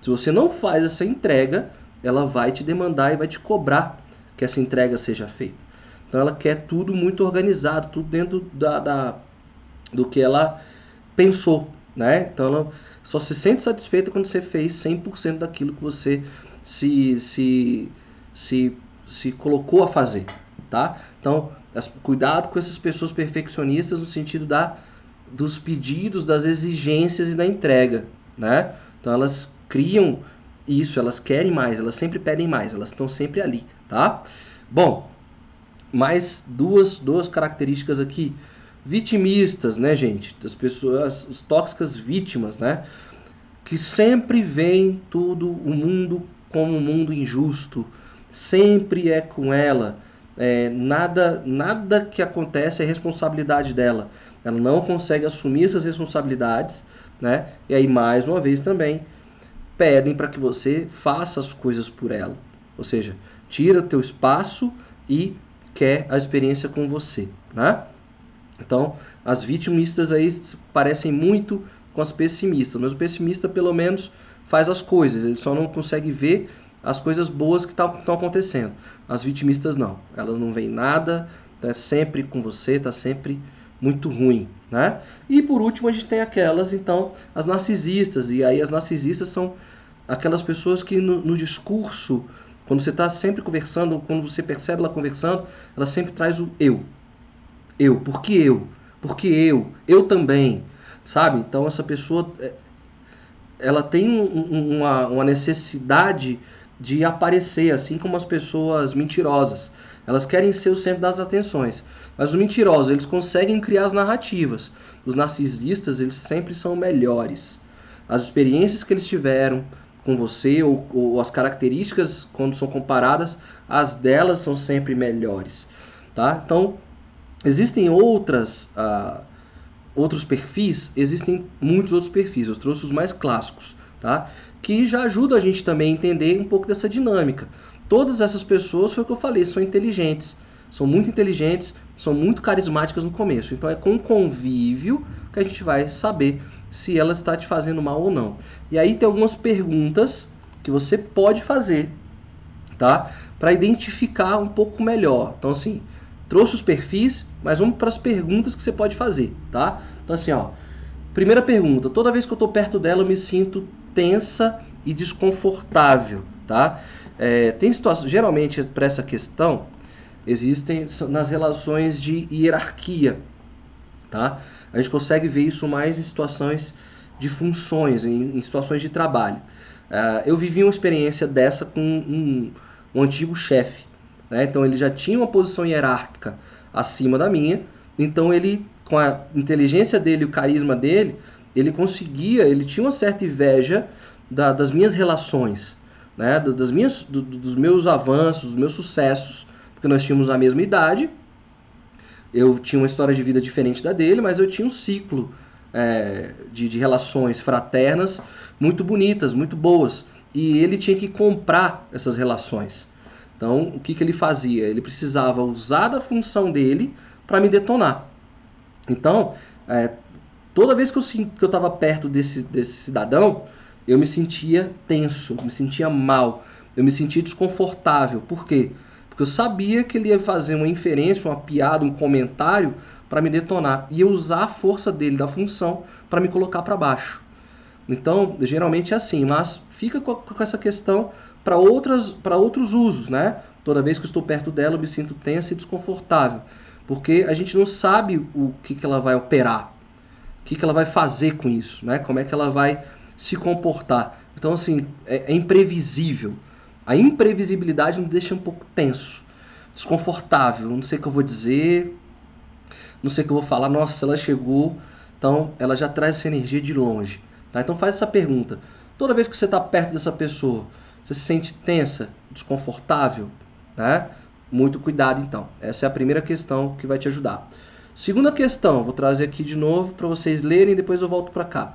Se você não faz essa entrega, ela vai te demandar e vai te cobrar que essa entrega seja feita. Então ela quer tudo muito organizado, tudo dentro da, da do que ela pensou, né? Então ela só se sente satisfeita quando você fez 100% daquilo que você se, se, se, se colocou a fazer, tá? Então, cuidado com essas pessoas perfeccionistas no sentido da dos pedidos, das exigências e da entrega, né? Então elas criam isso, elas querem mais, elas sempre pedem mais, elas estão sempre ali, tá? Bom, mais duas, duas características aqui vitimistas, né, gente? Das pessoas as tóxicas vítimas, né? Que sempre veem tudo o mundo como um mundo injusto, sempre é com ela. É, nada, nada que acontece é responsabilidade dela. Ela não consegue assumir essas responsabilidades, né? E aí mais uma vez também pedem para que você faça as coisas por ela. Ou seja, tira teu espaço e quer a experiência com você, né? Então, as vitimistas aí parecem muito com as pessimistas, mas o pessimista pelo menos faz as coisas, ele só não consegue ver as coisas boas que estão acontecendo. As vitimistas não, elas não veem nada, tá sempre com você, tá sempre muito ruim, né? E por último a gente tem aquelas, então, as narcisistas, e aí as narcisistas são aquelas pessoas que no, no discurso, quando você está sempre conversando, quando você percebe ela conversando, ela sempre traz o eu. Eu, por que eu? Porque eu, eu também, sabe? Então essa pessoa, é, ela tem um, uma, uma necessidade de aparecer, assim como as pessoas mentirosas. Elas querem ser o centro das atenções. Mas os mentirosos, eles conseguem criar as narrativas. Os narcisistas, eles sempre são melhores. As experiências que eles tiveram com você, ou, ou as características, quando são comparadas, as delas são sempre melhores. Tá? Então, existem outras, uh, outros perfis, existem muitos outros perfis. Eu trouxe os mais clássicos, tá? que já ajudam a gente também a entender um pouco dessa dinâmica. Todas essas pessoas, foi o que eu falei, são inteligentes, são muito inteligentes, são muito carismáticas no começo. Então é com convívio que a gente vai saber se ela está te fazendo mal ou não. E aí tem algumas perguntas que você pode fazer, tá? Para identificar um pouco melhor. Então assim, trouxe os perfis, mas vamos para as perguntas que você pode fazer, tá? Então assim, ó, primeira pergunta, toda vez que eu estou perto dela eu me sinto tensa e desconfortável, tá? É, tem situações, geralmente para essa questão, existem nas relações de hierarquia, tá? A gente consegue ver isso mais em situações de funções, em, em situações de trabalho. Uh, eu vivi uma experiência dessa com um, um antigo chefe, né? então ele já tinha uma posição hierárquica acima da minha, então ele, com a inteligência dele, o carisma dele, ele conseguia, ele tinha uma certa inveja da, das minhas relações, né? das minhas, do, dos meus avanços, dos meus sucessos, porque nós tínhamos a mesma idade, eu tinha uma história de vida diferente da dele, mas eu tinha um ciclo é, de, de relações fraternas muito bonitas, muito boas. E ele tinha que comprar essas relações. Então, o que, que ele fazia? Ele precisava usar da função dele para me detonar. Então, é, toda vez que eu eu estava perto desse, desse cidadão, eu me sentia tenso, me sentia mal, eu me sentia desconfortável. Por quê? Porque eu sabia que ele ia fazer uma inferência, uma piada, um comentário para me detonar e usar a força dele da função para me colocar para baixo. Então, geralmente é assim, mas fica com essa questão para outros usos, né? Toda vez que estou perto dela, eu me sinto tensa e desconfortável, porque a gente não sabe o que, que ela vai operar, o que, que ela vai fazer com isso, né? Como é que ela vai se comportar. Então, assim, é, é imprevisível. A imprevisibilidade nos deixa um pouco tenso, desconfortável. Não sei o que eu vou dizer, não sei o que eu vou falar, nossa, ela chegou, então ela já traz essa energia de longe. Tá? Então faz essa pergunta. Toda vez que você está perto dessa pessoa, você se sente tensa, desconfortável? Né? Muito cuidado então. Essa é a primeira questão que vai te ajudar. Segunda questão, vou trazer aqui de novo para vocês lerem depois eu volto para cá.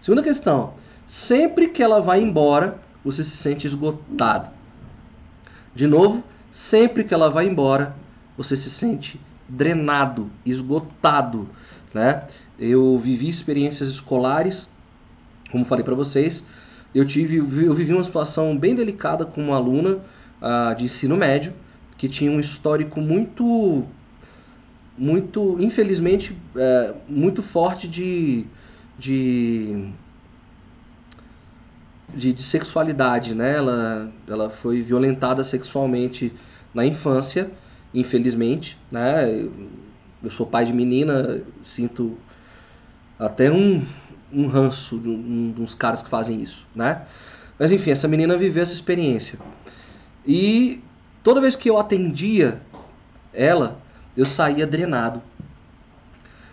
Segunda questão, sempre que ela vai embora, você se sente esgotado. De novo, sempre que ela vai embora, você se sente drenado, esgotado, né? Eu vivi experiências escolares, como falei para vocês, eu tive eu vivi uma situação bem delicada com uma aluna uh, de ensino médio que tinha um histórico muito muito infelizmente é, muito forte de de, de de, sexualidade né ela ela foi violentada sexualmente na infância infelizmente, né? Eu sou pai de menina, sinto até um, um ranço de, um, de uns caras que fazem isso, né? Mas enfim, essa menina viveu essa experiência. E toda vez que eu atendia ela, eu saía drenado.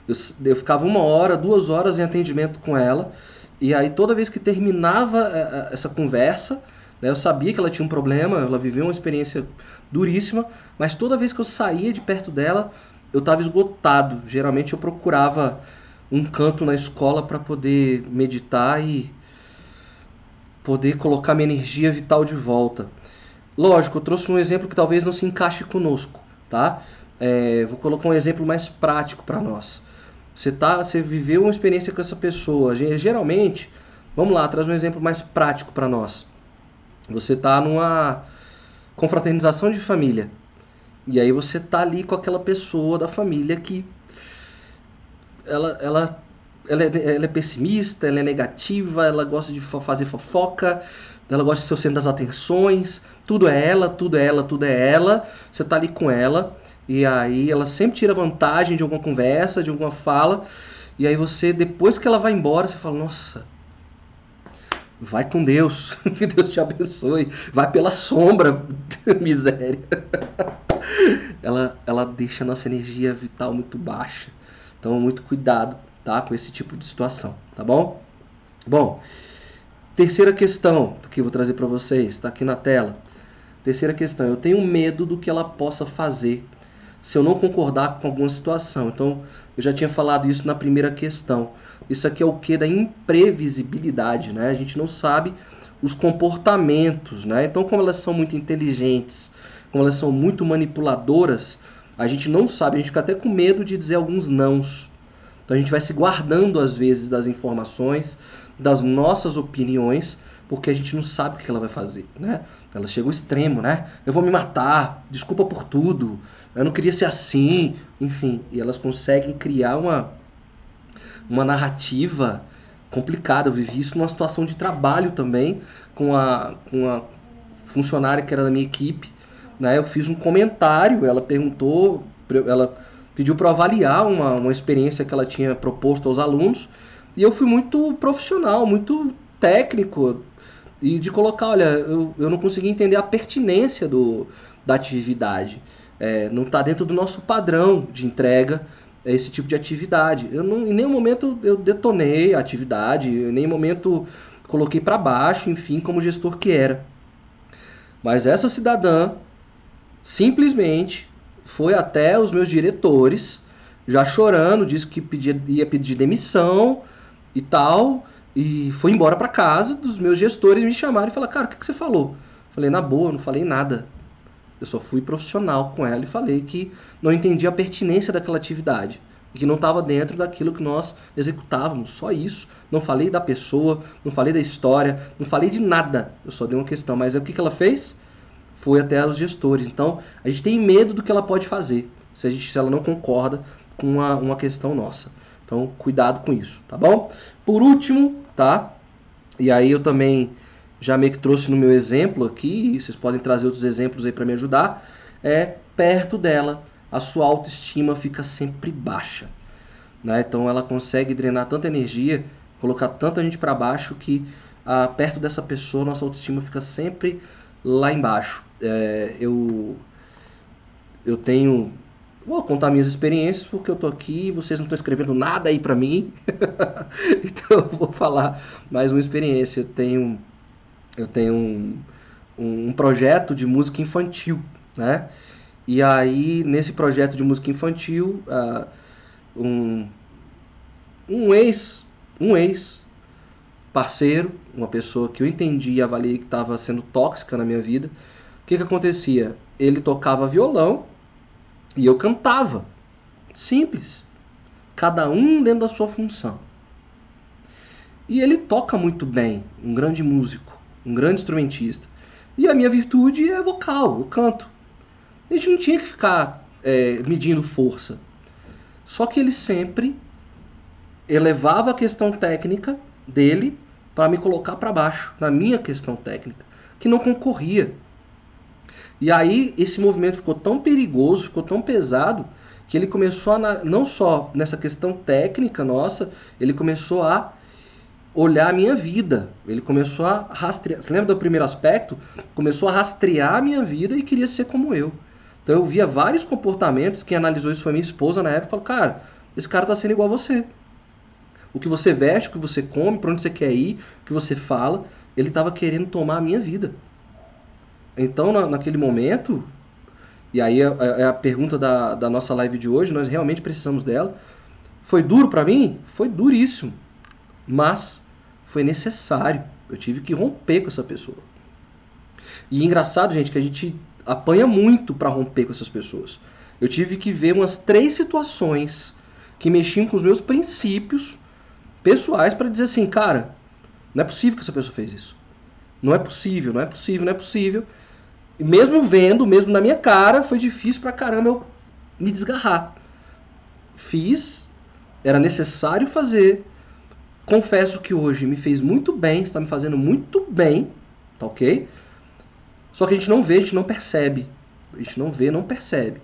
Eu, eu, ficava uma hora, duas horas em atendimento com ela, e aí toda vez que terminava é, é, essa conversa, né, eu sabia que ela tinha um problema, ela viveu uma experiência duríssima, mas toda vez que eu saía de perto dela, eu estava esgotado. Geralmente eu procurava um canto na escola para poder meditar e poder colocar minha energia vital de volta. Lógico, eu trouxe um exemplo que talvez não se encaixe conosco, tá? É, vou colocar um exemplo mais prático para nós. Você tá, você viveu uma experiência com essa pessoa. Geralmente, vamos lá, traz um exemplo mais prático para nós. Você tá numa confraternização de família. E aí você tá ali com aquela pessoa da família que ela, ela, ela, é, ela é pessimista, ela é negativa, ela gosta de fazer fofoca, ela gosta de ser o centro das atenções, tudo é ela, tudo é ela, tudo é ela. Você tá ali com ela e aí ela sempre tira vantagem de alguma conversa, de alguma fala. E aí você, depois que ela vai embora, você fala, nossa, Vai com Deus, que Deus te abençoe. Vai pela sombra, miséria. ela, ela deixa a nossa energia vital muito baixa. Então, muito cuidado, tá? Com esse tipo de situação, tá bom? Bom, terceira questão que eu vou trazer para vocês, está aqui na tela. Terceira questão, eu tenho medo do que ela possa fazer se eu não concordar com alguma situação. Então, eu já tinha falado isso na primeira questão. Isso aqui é o que da imprevisibilidade, né? A gente não sabe os comportamentos, né? Então, como elas são muito inteligentes, como elas são muito manipuladoras, a gente não sabe, a gente fica até com medo de dizer alguns nãos. Então a gente vai se guardando às vezes das informações, das nossas opiniões, porque a gente não sabe o que ela vai fazer, né? Ela chega ao extremo, né? Eu vou me matar, desculpa por tudo, eu não queria ser assim, enfim, e elas conseguem criar uma uma narrativa complicada. Eu vivi isso numa situação de trabalho também, com a, com a funcionária que era da minha equipe. Né? Eu fiz um comentário, ela perguntou, ela pediu para avaliar uma, uma experiência que ela tinha proposto aos alunos, e eu fui muito profissional, muito técnico, e de colocar, olha, eu, eu não consegui entender a pertinência do, da atividade. É, não está dentro do nosso padrão de entrega esse tipo de atividade. Eu não, em nenhum momento eu detonei a atividade, em nenhum momento coloquei para baixo, enfim, como gestor que era. Mas essa cidadã simplesmente foi até os meus diretores, já chorando, disse que pedia, ia pedir demissão e tal, e foi embora para casa dos meus gestores me chamaram e falaram: Cara, o que, que você falou? Falei: Na boa, não falei nada. Eu só fui profissional com ela e falei que não entendia a pertinência daquela atividade que não estava dentro daquilo que nós executávamos. Só isso. Não falei da pessoa, não falei da história, não falei de nada. Eu só dei uma questão. Mas o que, que ela fez? Foi até os gestores. Então, a gente tem medo do que ela pode fazer se, a gente, se ela não concorda com uma, uma questão nossa. Então, cuidado com isso, tá bom? Por último, tá? E aí eu também já meio que trouxe no meu exemplo aqui, vocês podem trazer outros exemplos aí para me ajudar, é perto dela a sua autoestima fica sempre baixa. Né? Então ela consegue drenar tanta energia, colocar tanta gente para baixo que ah, perto dessa pessoa nossa autoestima fica sempre lá embaixo. É, eu eu tenho vou contar minhas experiências porque eu tô aqui, vocês não estão escrevendo nada aí para mim, então eu vou falar mais uma experiência. Eu tenho eu tenho um, um projeto de música infantil, né? E aí, nesse projeto de música infantil, uh, um, um ex, um ex parceiro, uma pessoa que eu entendi e avaliei que estava sendo tóxica na minha vida, o que que acontecia? Ele tocava violão e eu cantava. Simples. Cada um dentro da sua função. E ele toca muito bem, um grande músico um grande instrumentista. E a minha virtude é vocal, eu canto. A gente não tinha que ficar é, medindo força. Só que ele sempre elevava a questão técnica dele para me colocar para baixo, na minha questão técnica, que não concorria. E aí esse movimento ficou tão perigoso, ficou tão pesado, que ele começou a, não só nessa questão técnica nossa, ele começou a olhar a minha vida. Ele começou a rastrear. Você lembra do primeiro aspecto? Começou a rastrear a minha vida e queria ser como eu. Então eu via vários comportamentos. Quem analisou isso foi minha esposa na época. Falou, cara, esse cara tá sendo igual a você. O que você veste, o que você come, para onde você quer ir, o que você fala, ele estava querendo tomar a minha vida. Então, na, naquele momento, e aí é, é, é a pergunta da, da nossa live de hoje, nós realmente precisamos dela. Foi duro para mim? Foi duríssimo. Mas foi necessário. Eu tive que romper com essa pessoa. E engraçado, gente, que a gente apanha muito para romper com essas pessoas. Eu tive que ver umas três situações que mexiam com os meus princípios pessoais para dizer assim, cara, não é possível que essa pessoa fez isso. Não é possível, não é possível, não é possível. E mesmo vendo, mesmo na minha cara, foi difícil pra caramba eu me desgarrar. Fiz, era necessário fazer, confesso que hoje me fez muito bem, está me fazendo muito bem, tá ok? Só que a gente não vê, a gente não percebe. A gente não vê, não percebe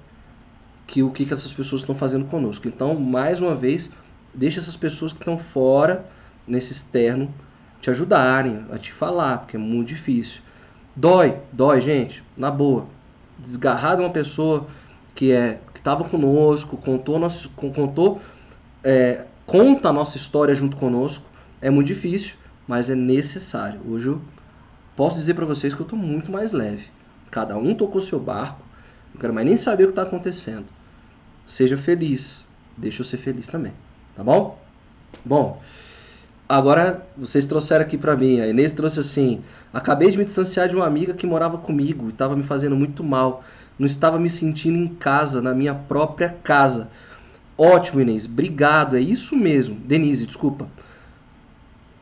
que o que, que essas pessoas estão fazendo conosco. Então, mais uma vez, deixa essas pessoas que estão fora, nesse externo, te ajudarem a te falar, porque é muito difícil. Dói, dói, gente, na boa. Desgarrar de uma pessoa que é que estava conosco, contou, nosso, contou é, conta a nossa história junto conosco. É muito difícil, mas é necessário. Hoje eu posso dizer para vocês que eu estou muito mais leve. Cada um tocou seu barco, não quero mais nem saber o que está acontecendo. Seja feliz, deixa eu ser feliz também, tá bom? Bom, agora vocês trouxeram aqui para mim, a Inês trouxe assim: acabei de me distanciar de uma amiga que morava comigo e estava me fazendo muito mal. Não estava me sentindo em casa, na minha própria casa. Ótimo, Inês. Obrigado. É isso mesmo. Denise, desculpa.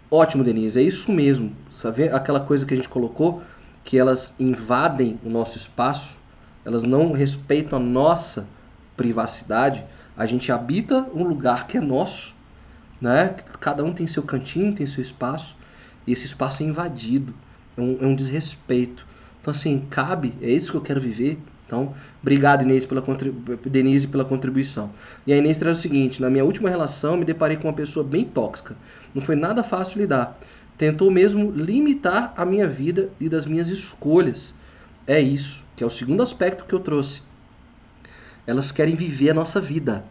Ótimo, Denise. É isso mesmo. Sabe aquela coisa que a gente colocou? Que elas invadem o nosso espaço, elas não respeitam a nossa privacidade. A gente habita um lugar que é nosso, né? Cada um tem seu cantinho, tem seu espaço, e esse espaço é invadido. É um, é um desrespeito. Então, assim, cabe, é isso que eu quero viver, então, obrigado Inês pela Denise pela contribuição. E a Inês traz o seguinte: na minha última relação me deparei com uma pessoa bem tóxica. Não foi nada fácil lidar. Tentou mesmo limitar a minha vida e das minhas escolhas. é isso, que é o segundo aspecto que eu trouxe. Elas querem viver a nossa vida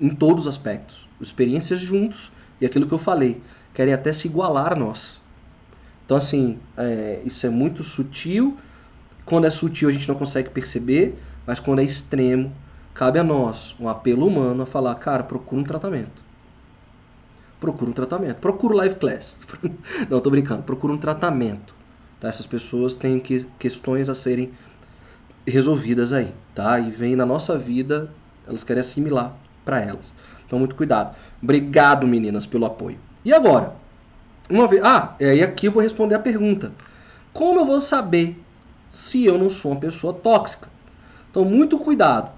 em todos os aspectos, experiências juntos e aquilo que eu falei, querem até se igualar a nós. Então, assim, é, isso é muito sutil. Quando é sutil, a gente não consegue perceber, mas quando é extremo, cabe a nós, um apelo humano, a falar: cara, procura um tratamento. Procura um tratamento. Procura live class. não, tô brincando. Procura um tratamento. Tá? Essas pessoas têm que, questões a serem resolvidas aí, tá? E vem na nossa vida, elas querem assimilar para elas. Então, muito cuidado. Obrigado, meninas, pelo apoio. E agora? Uma vez. Ah, e aí aqui eu vou responder a pergunta. Como eu vou saber se eu não sou uma pessoa tóxica? Então, muito cuidado.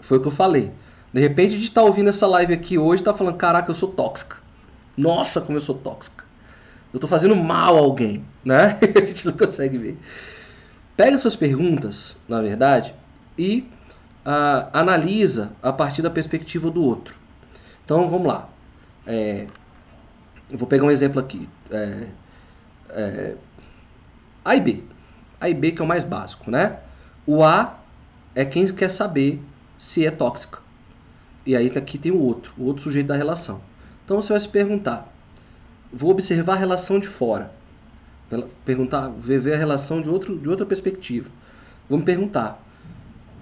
Foi o que eu falei. De repente, de estar tá ouvindo essa live aqui hoje, tá falando: caraca, eu sou tóxica. Nossa, como eu sou tóxica. Eu tô fazendo mal a alguém, né? a gente não consegue ver. Pega essas perguntas, na verdade, e uh, analisa a partir da perspectiva do outro. Então, vamos lá. É, eu vou pegar um exemplo aqui. É, é, a e B. A e B que é o mais básico, né? O A é quem quer saber se é tóxica. E aí aqui tem o outro, o outro sujeito da relação. Então você vai se perguntar, vou observar a relação de fora. Perguntar, ver a relação de, outro, de outra perspectiva. Vou me perguntar,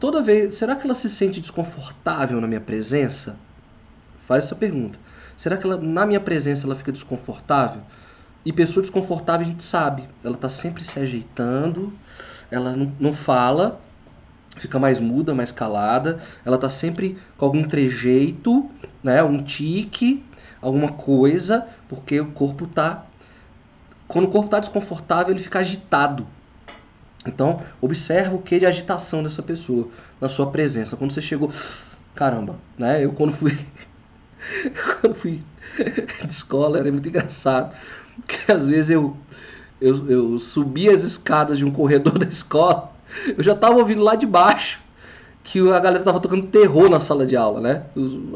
toda vez, será que ela se sente desconfortável na minha presença? Faz essa pergunta. Será que ela, na minha presença ela fica desconfortável? E pessoa desconfortável a gente sabe, ela está sempre se ajeitando, ela não, não fala, fica mais muda, mais calada, ela está sempre com algum trejeito, né, um tique, alguma coisa, porque o corpo está quando o corpo está desconfortável, ele fica agitado. Então, observa o que de agitação dessa pessoa na sua presença. Quando você chegou, caramba, né? Eu quando fui quando fui de escola era muito engraçado. Porque às vezes eu, eu, eu subia as escadas de um corredor da escola, eu já estava ouvindo lá de baixo que a galera estava tocando terror na sala de aula, né?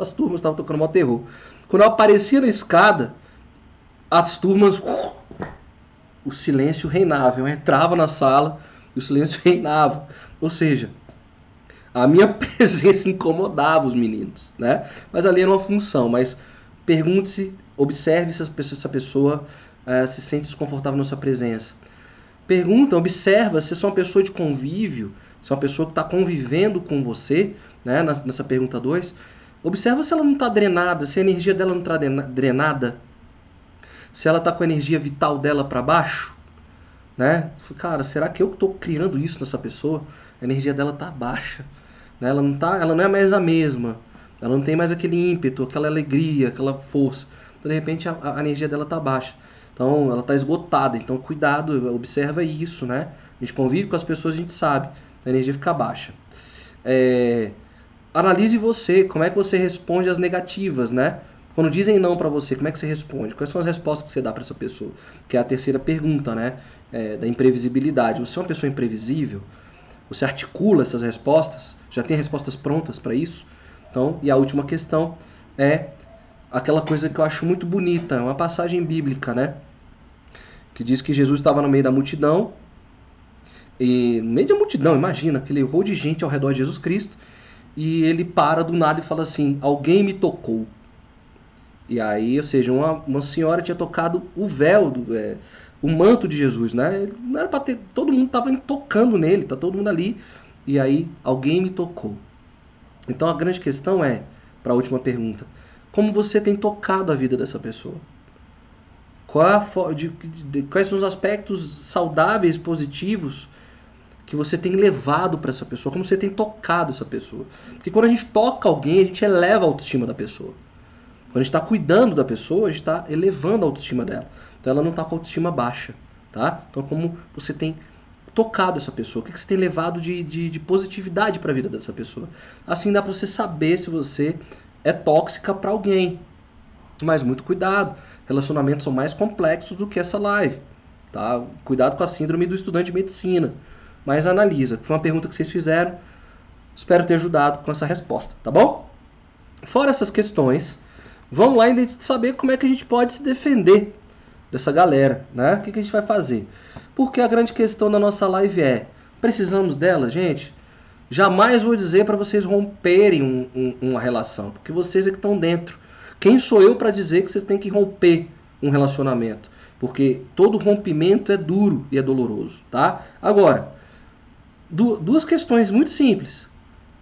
As turmas estavam tocando mal terror. Quando eu aparecia na escada, as turmas. O silêncio reinava. Eu entrava na sala e o silêncio reinava. Ou seja, a minha presença incomodava os meninos, né? Mas ali era uma função. Mas pergunte-se, observe se essa pessoa uh, se sente desconfortável na sua presença. Pergunta, observa se é uma pessoa de convívio, se é uma pessoa que está convivendo com você, né? Nessa pergunta 2. Observa se ela não está drenada, se a energia dela não está drenada, se ela está com a energia vital dela para baixo, né? Cara, será que eu estou criando isso nessa pessoa? A energia dela está baixa. Né? Ela, não tá, ela não é mais a mesma. Ela não tem mais aquele ímpeto, aquela alegria, aquela força. Então, de repente, a, a energia dela está baixa. Então, ela está esgotada. Então, cuidado, observa isso, né? A gente convive com as pessoas, a gente sabe. A energia fica baixa. É... Analise você, como é que você responde às negativas, né? Quando dizem não para você, como é que você responde? Quais são as respostas que você dá para essa pessoa? Que é a terceira pergunta, né? É, da imprevisibilidade. Você é uma pessoa imprevisível? Você articula essas respostas? Já tem respostas prontas para isso? Então, e a última questão é aquela coisa que eu acho muito bonita, uma passagem bíblica, né? Que diz que Jesus estava no meio da multidão, e no meio da multidão, imagina, aquele rol de gente ao redor de Jesus Cristo, e ele para do nada e fala assim: Alguém me tocou. E aí, ou seja, uma, uma senhora tinha tocado o véu, do, é, o manto de Jesus, né? Não era para ter. Todo mundo estava tocando nele, tá todo mundo ali. E aí, alguém me tocou. Então a grande questão é, para a última pergunta, como você tem tocado a vida dessa pessoa? De, de, quais são os aspectos saudáveis, positivos que você tem levado para essa pessoa? Como você tem tocado essa pessoa? Porque quando a gente toca alguém, a gente eleva a autoestima da pessoa. Quando a gente está cuidando da pessoa, a gente está elevando a autoestima dela. Então ela não está com a autoestima baixa, tá? Então como você tem tocado essa pessoa? O que você tem levado de, de, de positividade para a vida dessa pessoa? Assim dá para você saber se você é tóxica para alguém. Mas muito cuidado, relacionamentos são mais complexos do que essa live, tá? Cuidado com a síndrome do estudante de medicina. Mas analisa, foi uma pergunta que vocês fizeram. Espero ter ajudado com essa resposta, tá bom? Fora essas questões, vamos lá e saber como é que a gente pode se defender dessa galera, né? O que, que a gente vai fazer? Porque a grande questão da nossa live é: precisamos dela, gente? Jamais vou dizer para vocês romperem um, um, uma relação, porque vocês é que estão dentro. Quem sou eu para dizer que vocês têm que romper um relacionamento? Porque todo rompimento é duro e é doloroso, tá? Agora, du duas questões muito simples.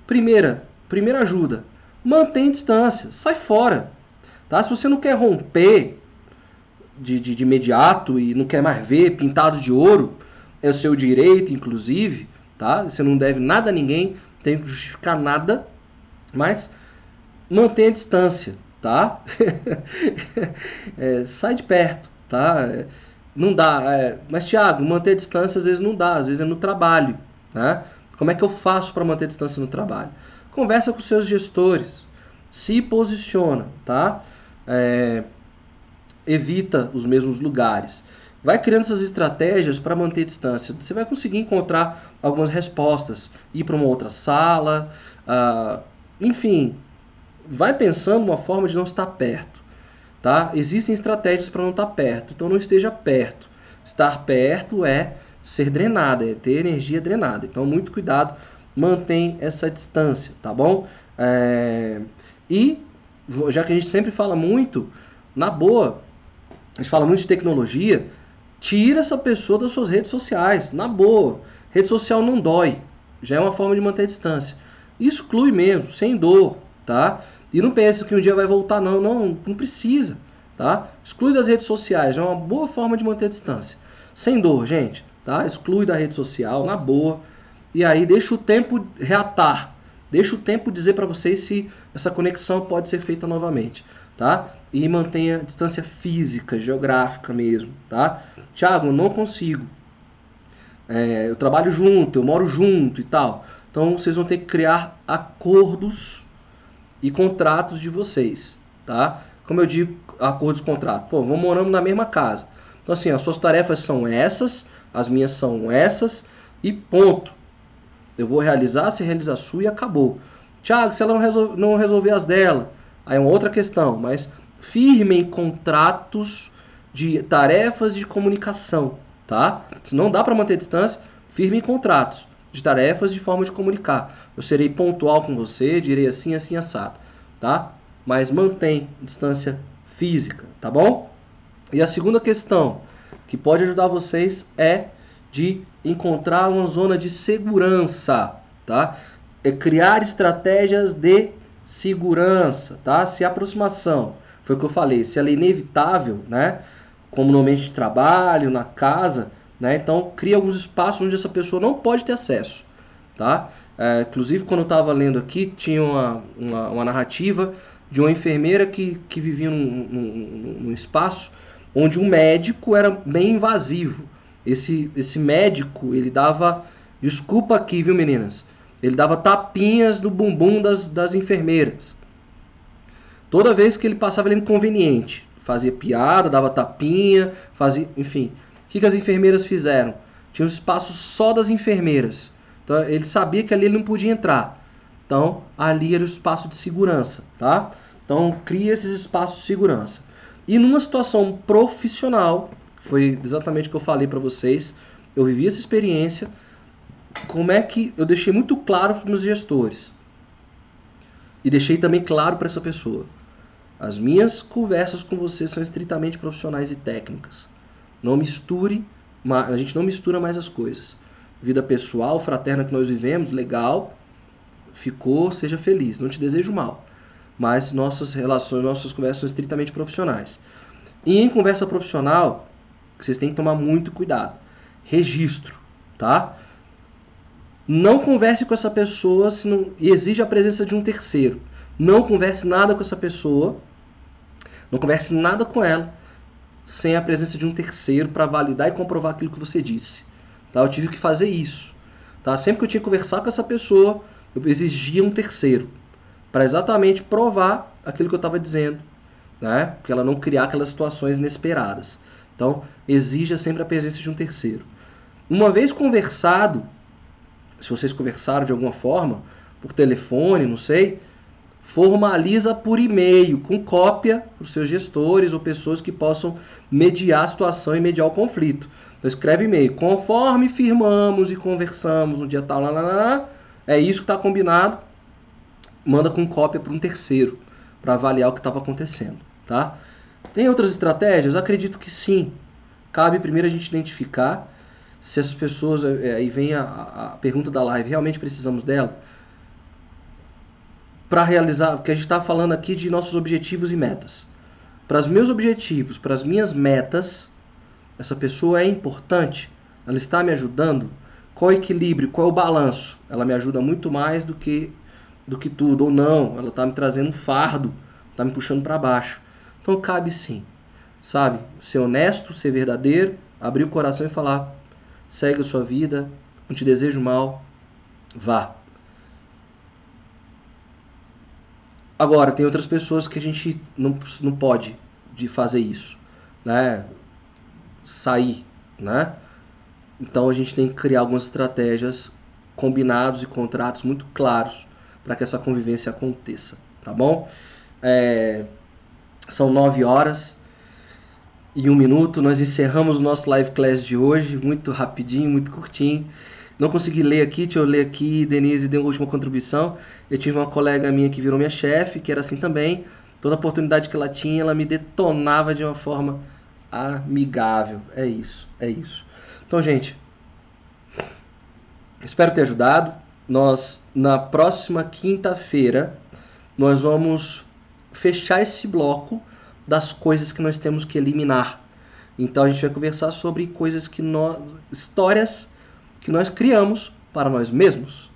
Primeira, primeira ajuda, mantém distância, sai fora. Tá? Se você não quer romper de, de, de imediato e não quer mais ver pintado de ouro, é o seu direito, inclusive, tá? Você não deve nada a ninguém, tem que justificar nada, mas mantenha a distância, tá? é, sai de perto, tá? É, não dá, é, mas Thiago, manter a distância às vezes não dá, às vezes é no trabalho, né? Como é que eu faço para manter a distância no trabalho? Conversa com seus gestores, se posiciona, tá? É, evita os mesmos lugares. Vai criando essas estratégias para manter distância. Você vai conseguir encontrar algumas respostas, ir para uma outra sala, uh, enfim, vai pensando uma forma de não estar perto, tá? Existem estratégias para não estar perto, então não esteja perto. Estar perto é ser drenada, é ter energia drenada. Então muito cuidado, mantém essa distância, tá bom? É... E já que a gente sempre fala muito, na boa, a gente fala muito de tecnologia, Tira essa pessoa das suas redes sociais, na boa. Rede social não dói, já é uma forma de manter a distância. Exclui mesmo, sem dor, tá? E não pensa que um dia vai voltar, não, não, não precisa, tá? Exclui das redes sociais, já é uma boa forma de manter a distância. Sem dor, gente, tá? Exclui da rede social, na boa. E aí deixa o tempo reatar, deixa o tempo dizer para vocês se essa conexão pode ser feita novamente, tá? E mantenha distância física, geográfica mesmo, tá? Tiago, não consigo. É, eu trabalho junto, eu moro junto e tal. Então vocês vão ter que criar acordos e contratos de vocês, tá? Como eu digo, acordos e contratos. Pô, vamos morando na mesma casa. Então assim, as suas tarefas são essas, as minhas são essas e ponto. Eu vou realizar, se realiza a sua e acabou. Tiago, se ela não, resol não resolver as dela, aí é uma outra questão, mas firmem contratos de tarefas de comunicação, tá? Se não dá para manter distância, firme contratos de tarefas de forma de comunicar. Eu serei pontual com você, direi assim, assim, assado, tá? Mas mantém distância física, tá bom? E a segunda questão que pode ajudar vocês é de encontrar uma zona de segurança, tá? É criar estratégias de segurança, tá? Se aproximação, foi o que eu falei, se ela é inevitável, né? como no ambiente de trabalho, na casa, né? Então cria alguns espaços onde essa pessoa não pode ter acesso, tá? É, inclusive quando eu estava lendo aqui tinha uma, uma, uma, narrativa de uma enfermeira que, que vivia num, num, num espaço onde um médico era bem invasivo. Esse, esse médico ele dava, desculpa aqui, viu meninas? Ele dava tapinhas no bumbum das, das enfermeiras. Toda vez que ele passava ele inconveniente fazia piada, dava tapinha, fazia, enfim. O que, que as enfermeiras fizeram? Tinha um espaço só das enfermeiras. Então ele sabia que ali ele não podia entrar. Então ali era o espaço de segurança, tá? Então cria esses espaços de segurança. E numa situação profissional, foi exatamente o que eu falei para vocês, eu vivi essa experiência. Como é que eu deixei muito claro para os meus gestores e deixei também claro para essa pessoa as minhas conversas com você são estritamente profissionais e técnicas. Não misture, a gente não mistura mais as coisas. Vida pessoal, fraterna que nós vivemos, legal, ficou, seja feliz. Não te desejo mal. Mas nossas relações, nossas conversas são estritamente profissionais. E em conversa profissional, vocês têm que tomar muito cuidado. Registro, tá? Não converse com essa pessoa se não, exige a presença de um terceiro. Não converse nada com essa pessoa, não converse nada com ela sem a presença de um terceiro para validar e comprovar aquilo que você disse. Tá? Eu tive que fazer isso. Tá? Sempre que eu tinha que conversar com essa pessoa, eu exigia um terceiro para exatamente provar aquilo que eu estava dizendo, né? Porque ela não criar aquelas situações inesperadas. Então, exija sempre a presença de um terceiro. Uma vez conversado, se vocês conversaram de alguma forma, por telefone, não sei, formaliza por e-mail, com cópia para os seus gestores ou pessoas que possam mediar a situação e mediar o conflito. Então escreve e-mail, conforme firmamos e conversamos no dia tal, lá, lá, lá, é isso que está combinado, manda com cópia para um terceiro, para avaliar o que estava acontecendo, tá? Tem outras estratégias? Acredito que sim. Cabe primeiro a gente identificar se essas pessoas, é, aí vem a, a pergunta da live, realmente precisamos dela? Para realizar, porque a gente está falando aqui de nossos objetivos e metas. Para os meus objetivos, para as minhas metas, essa pessoa é importante? Ela está me ajudando? Qual o equilíbrio? Qual o balanço? Ela me ajuda muito mais do que do que tudo ou não? Ela está me trazendo um fardo, está me puxando para baixo. Então cabe sim, sabe? Ser honesto, ser verdadeiro, abrir o coração e falar: segue a sua vida, não te desejo mal, vá. Agora, tem outras pessoas que a gente não, não pode de fazer isso, né? Sair, né? Então a gente tem que criar algumas estratégias, combinados e contratos muito claros para que essa convivência aconteça, tá bom? É, são nove horas e um minuto. Nós encerramos o nosso live class de hoje, muito rapidinho, muito curtinho. Não consegui ler aqui, deixa eu ler aqui. Denise deu a última contribuição. Eu tive uma colega minha que virou minha chefe, que era assim também. Toda oportunidade que ela tinha, ela me detonava de uma forma amigável. É isso, é isso. Então, gente, espero ter ajudado. Nós, na próxima quinta-feira, nós vamos fechar esse bloco das coisas que nós temos que eliminar. Então a gente vai conversar sobre coisas que nós, histórias que nós criamos para nós mesmos,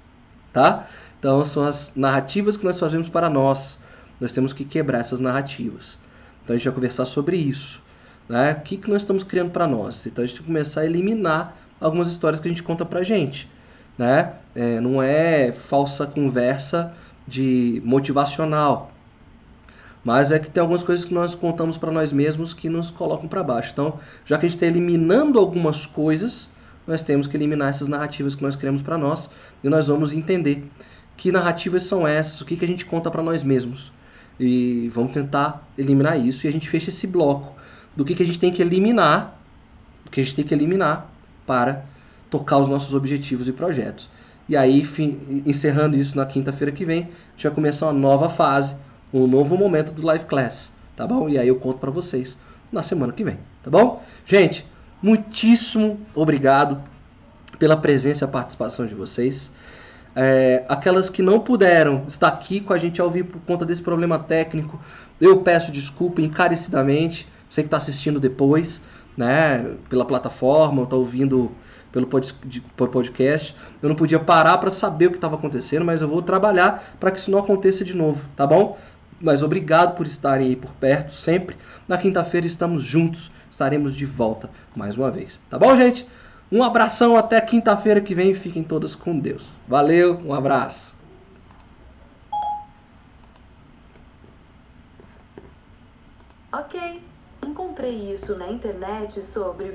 tá? Então são as narrativas que nós fazemos para nós. Nós temos que quebrar essas narrativas. Então a gente vai conversar sobre isso, né? O que, que nós estamos criando para nós? Então a gente tem que começar a eliminar algumas histórias que a gente conta para gente, né? É, não é falsa conversa de motivacional, mas é que tem algumas coisas que nós contamos para nós mesmos que nos colocam para baixo. Então, já que a gente está eliminando algumas coisas, nós temos que eliminar essas narrativas que nós criamos para nós e nós vamos entender que narrativas são essas, o que, que a gente conta para nós mesmos. E vamos tentar eliminar isso e a gente fecha esse bloco do que, que a gente tem que eliminar, do que a gente tem que eliminar para tocar os nossos objetivos e projetos. E aí, encerrando isso na quinta-feira que vem, a gente vai começar uma nova fase um novo momento do Live Class, tá bom? E aí eu conto para vocês na semana que vem, tá bom? Gente, muitíssimo obrigado pela presença e a participação de vocês. É, aquelas que não puderam estar aqui com a gente ao vivo por conta desse problema técnico, eu peço desculpa encarecidamente. Você que está assistindo depois, né, pela plataforma, ou está ouvindo pelo podcast. Eu não podia parar para saber o que estava acontecendo, mas eu vou trabalhar para que isso não aconteça de novo, tá bom? Mas obrigado por estarem aí por perto sempre. Na quinta-feira estamos juntos, estaremos de volta mais uma vez. Tá bom, gente? Um abração até quinta-feira que vem. Fiquem todas com Deus. Valeu, um abraço. Ok, encontrei isso na internet sobre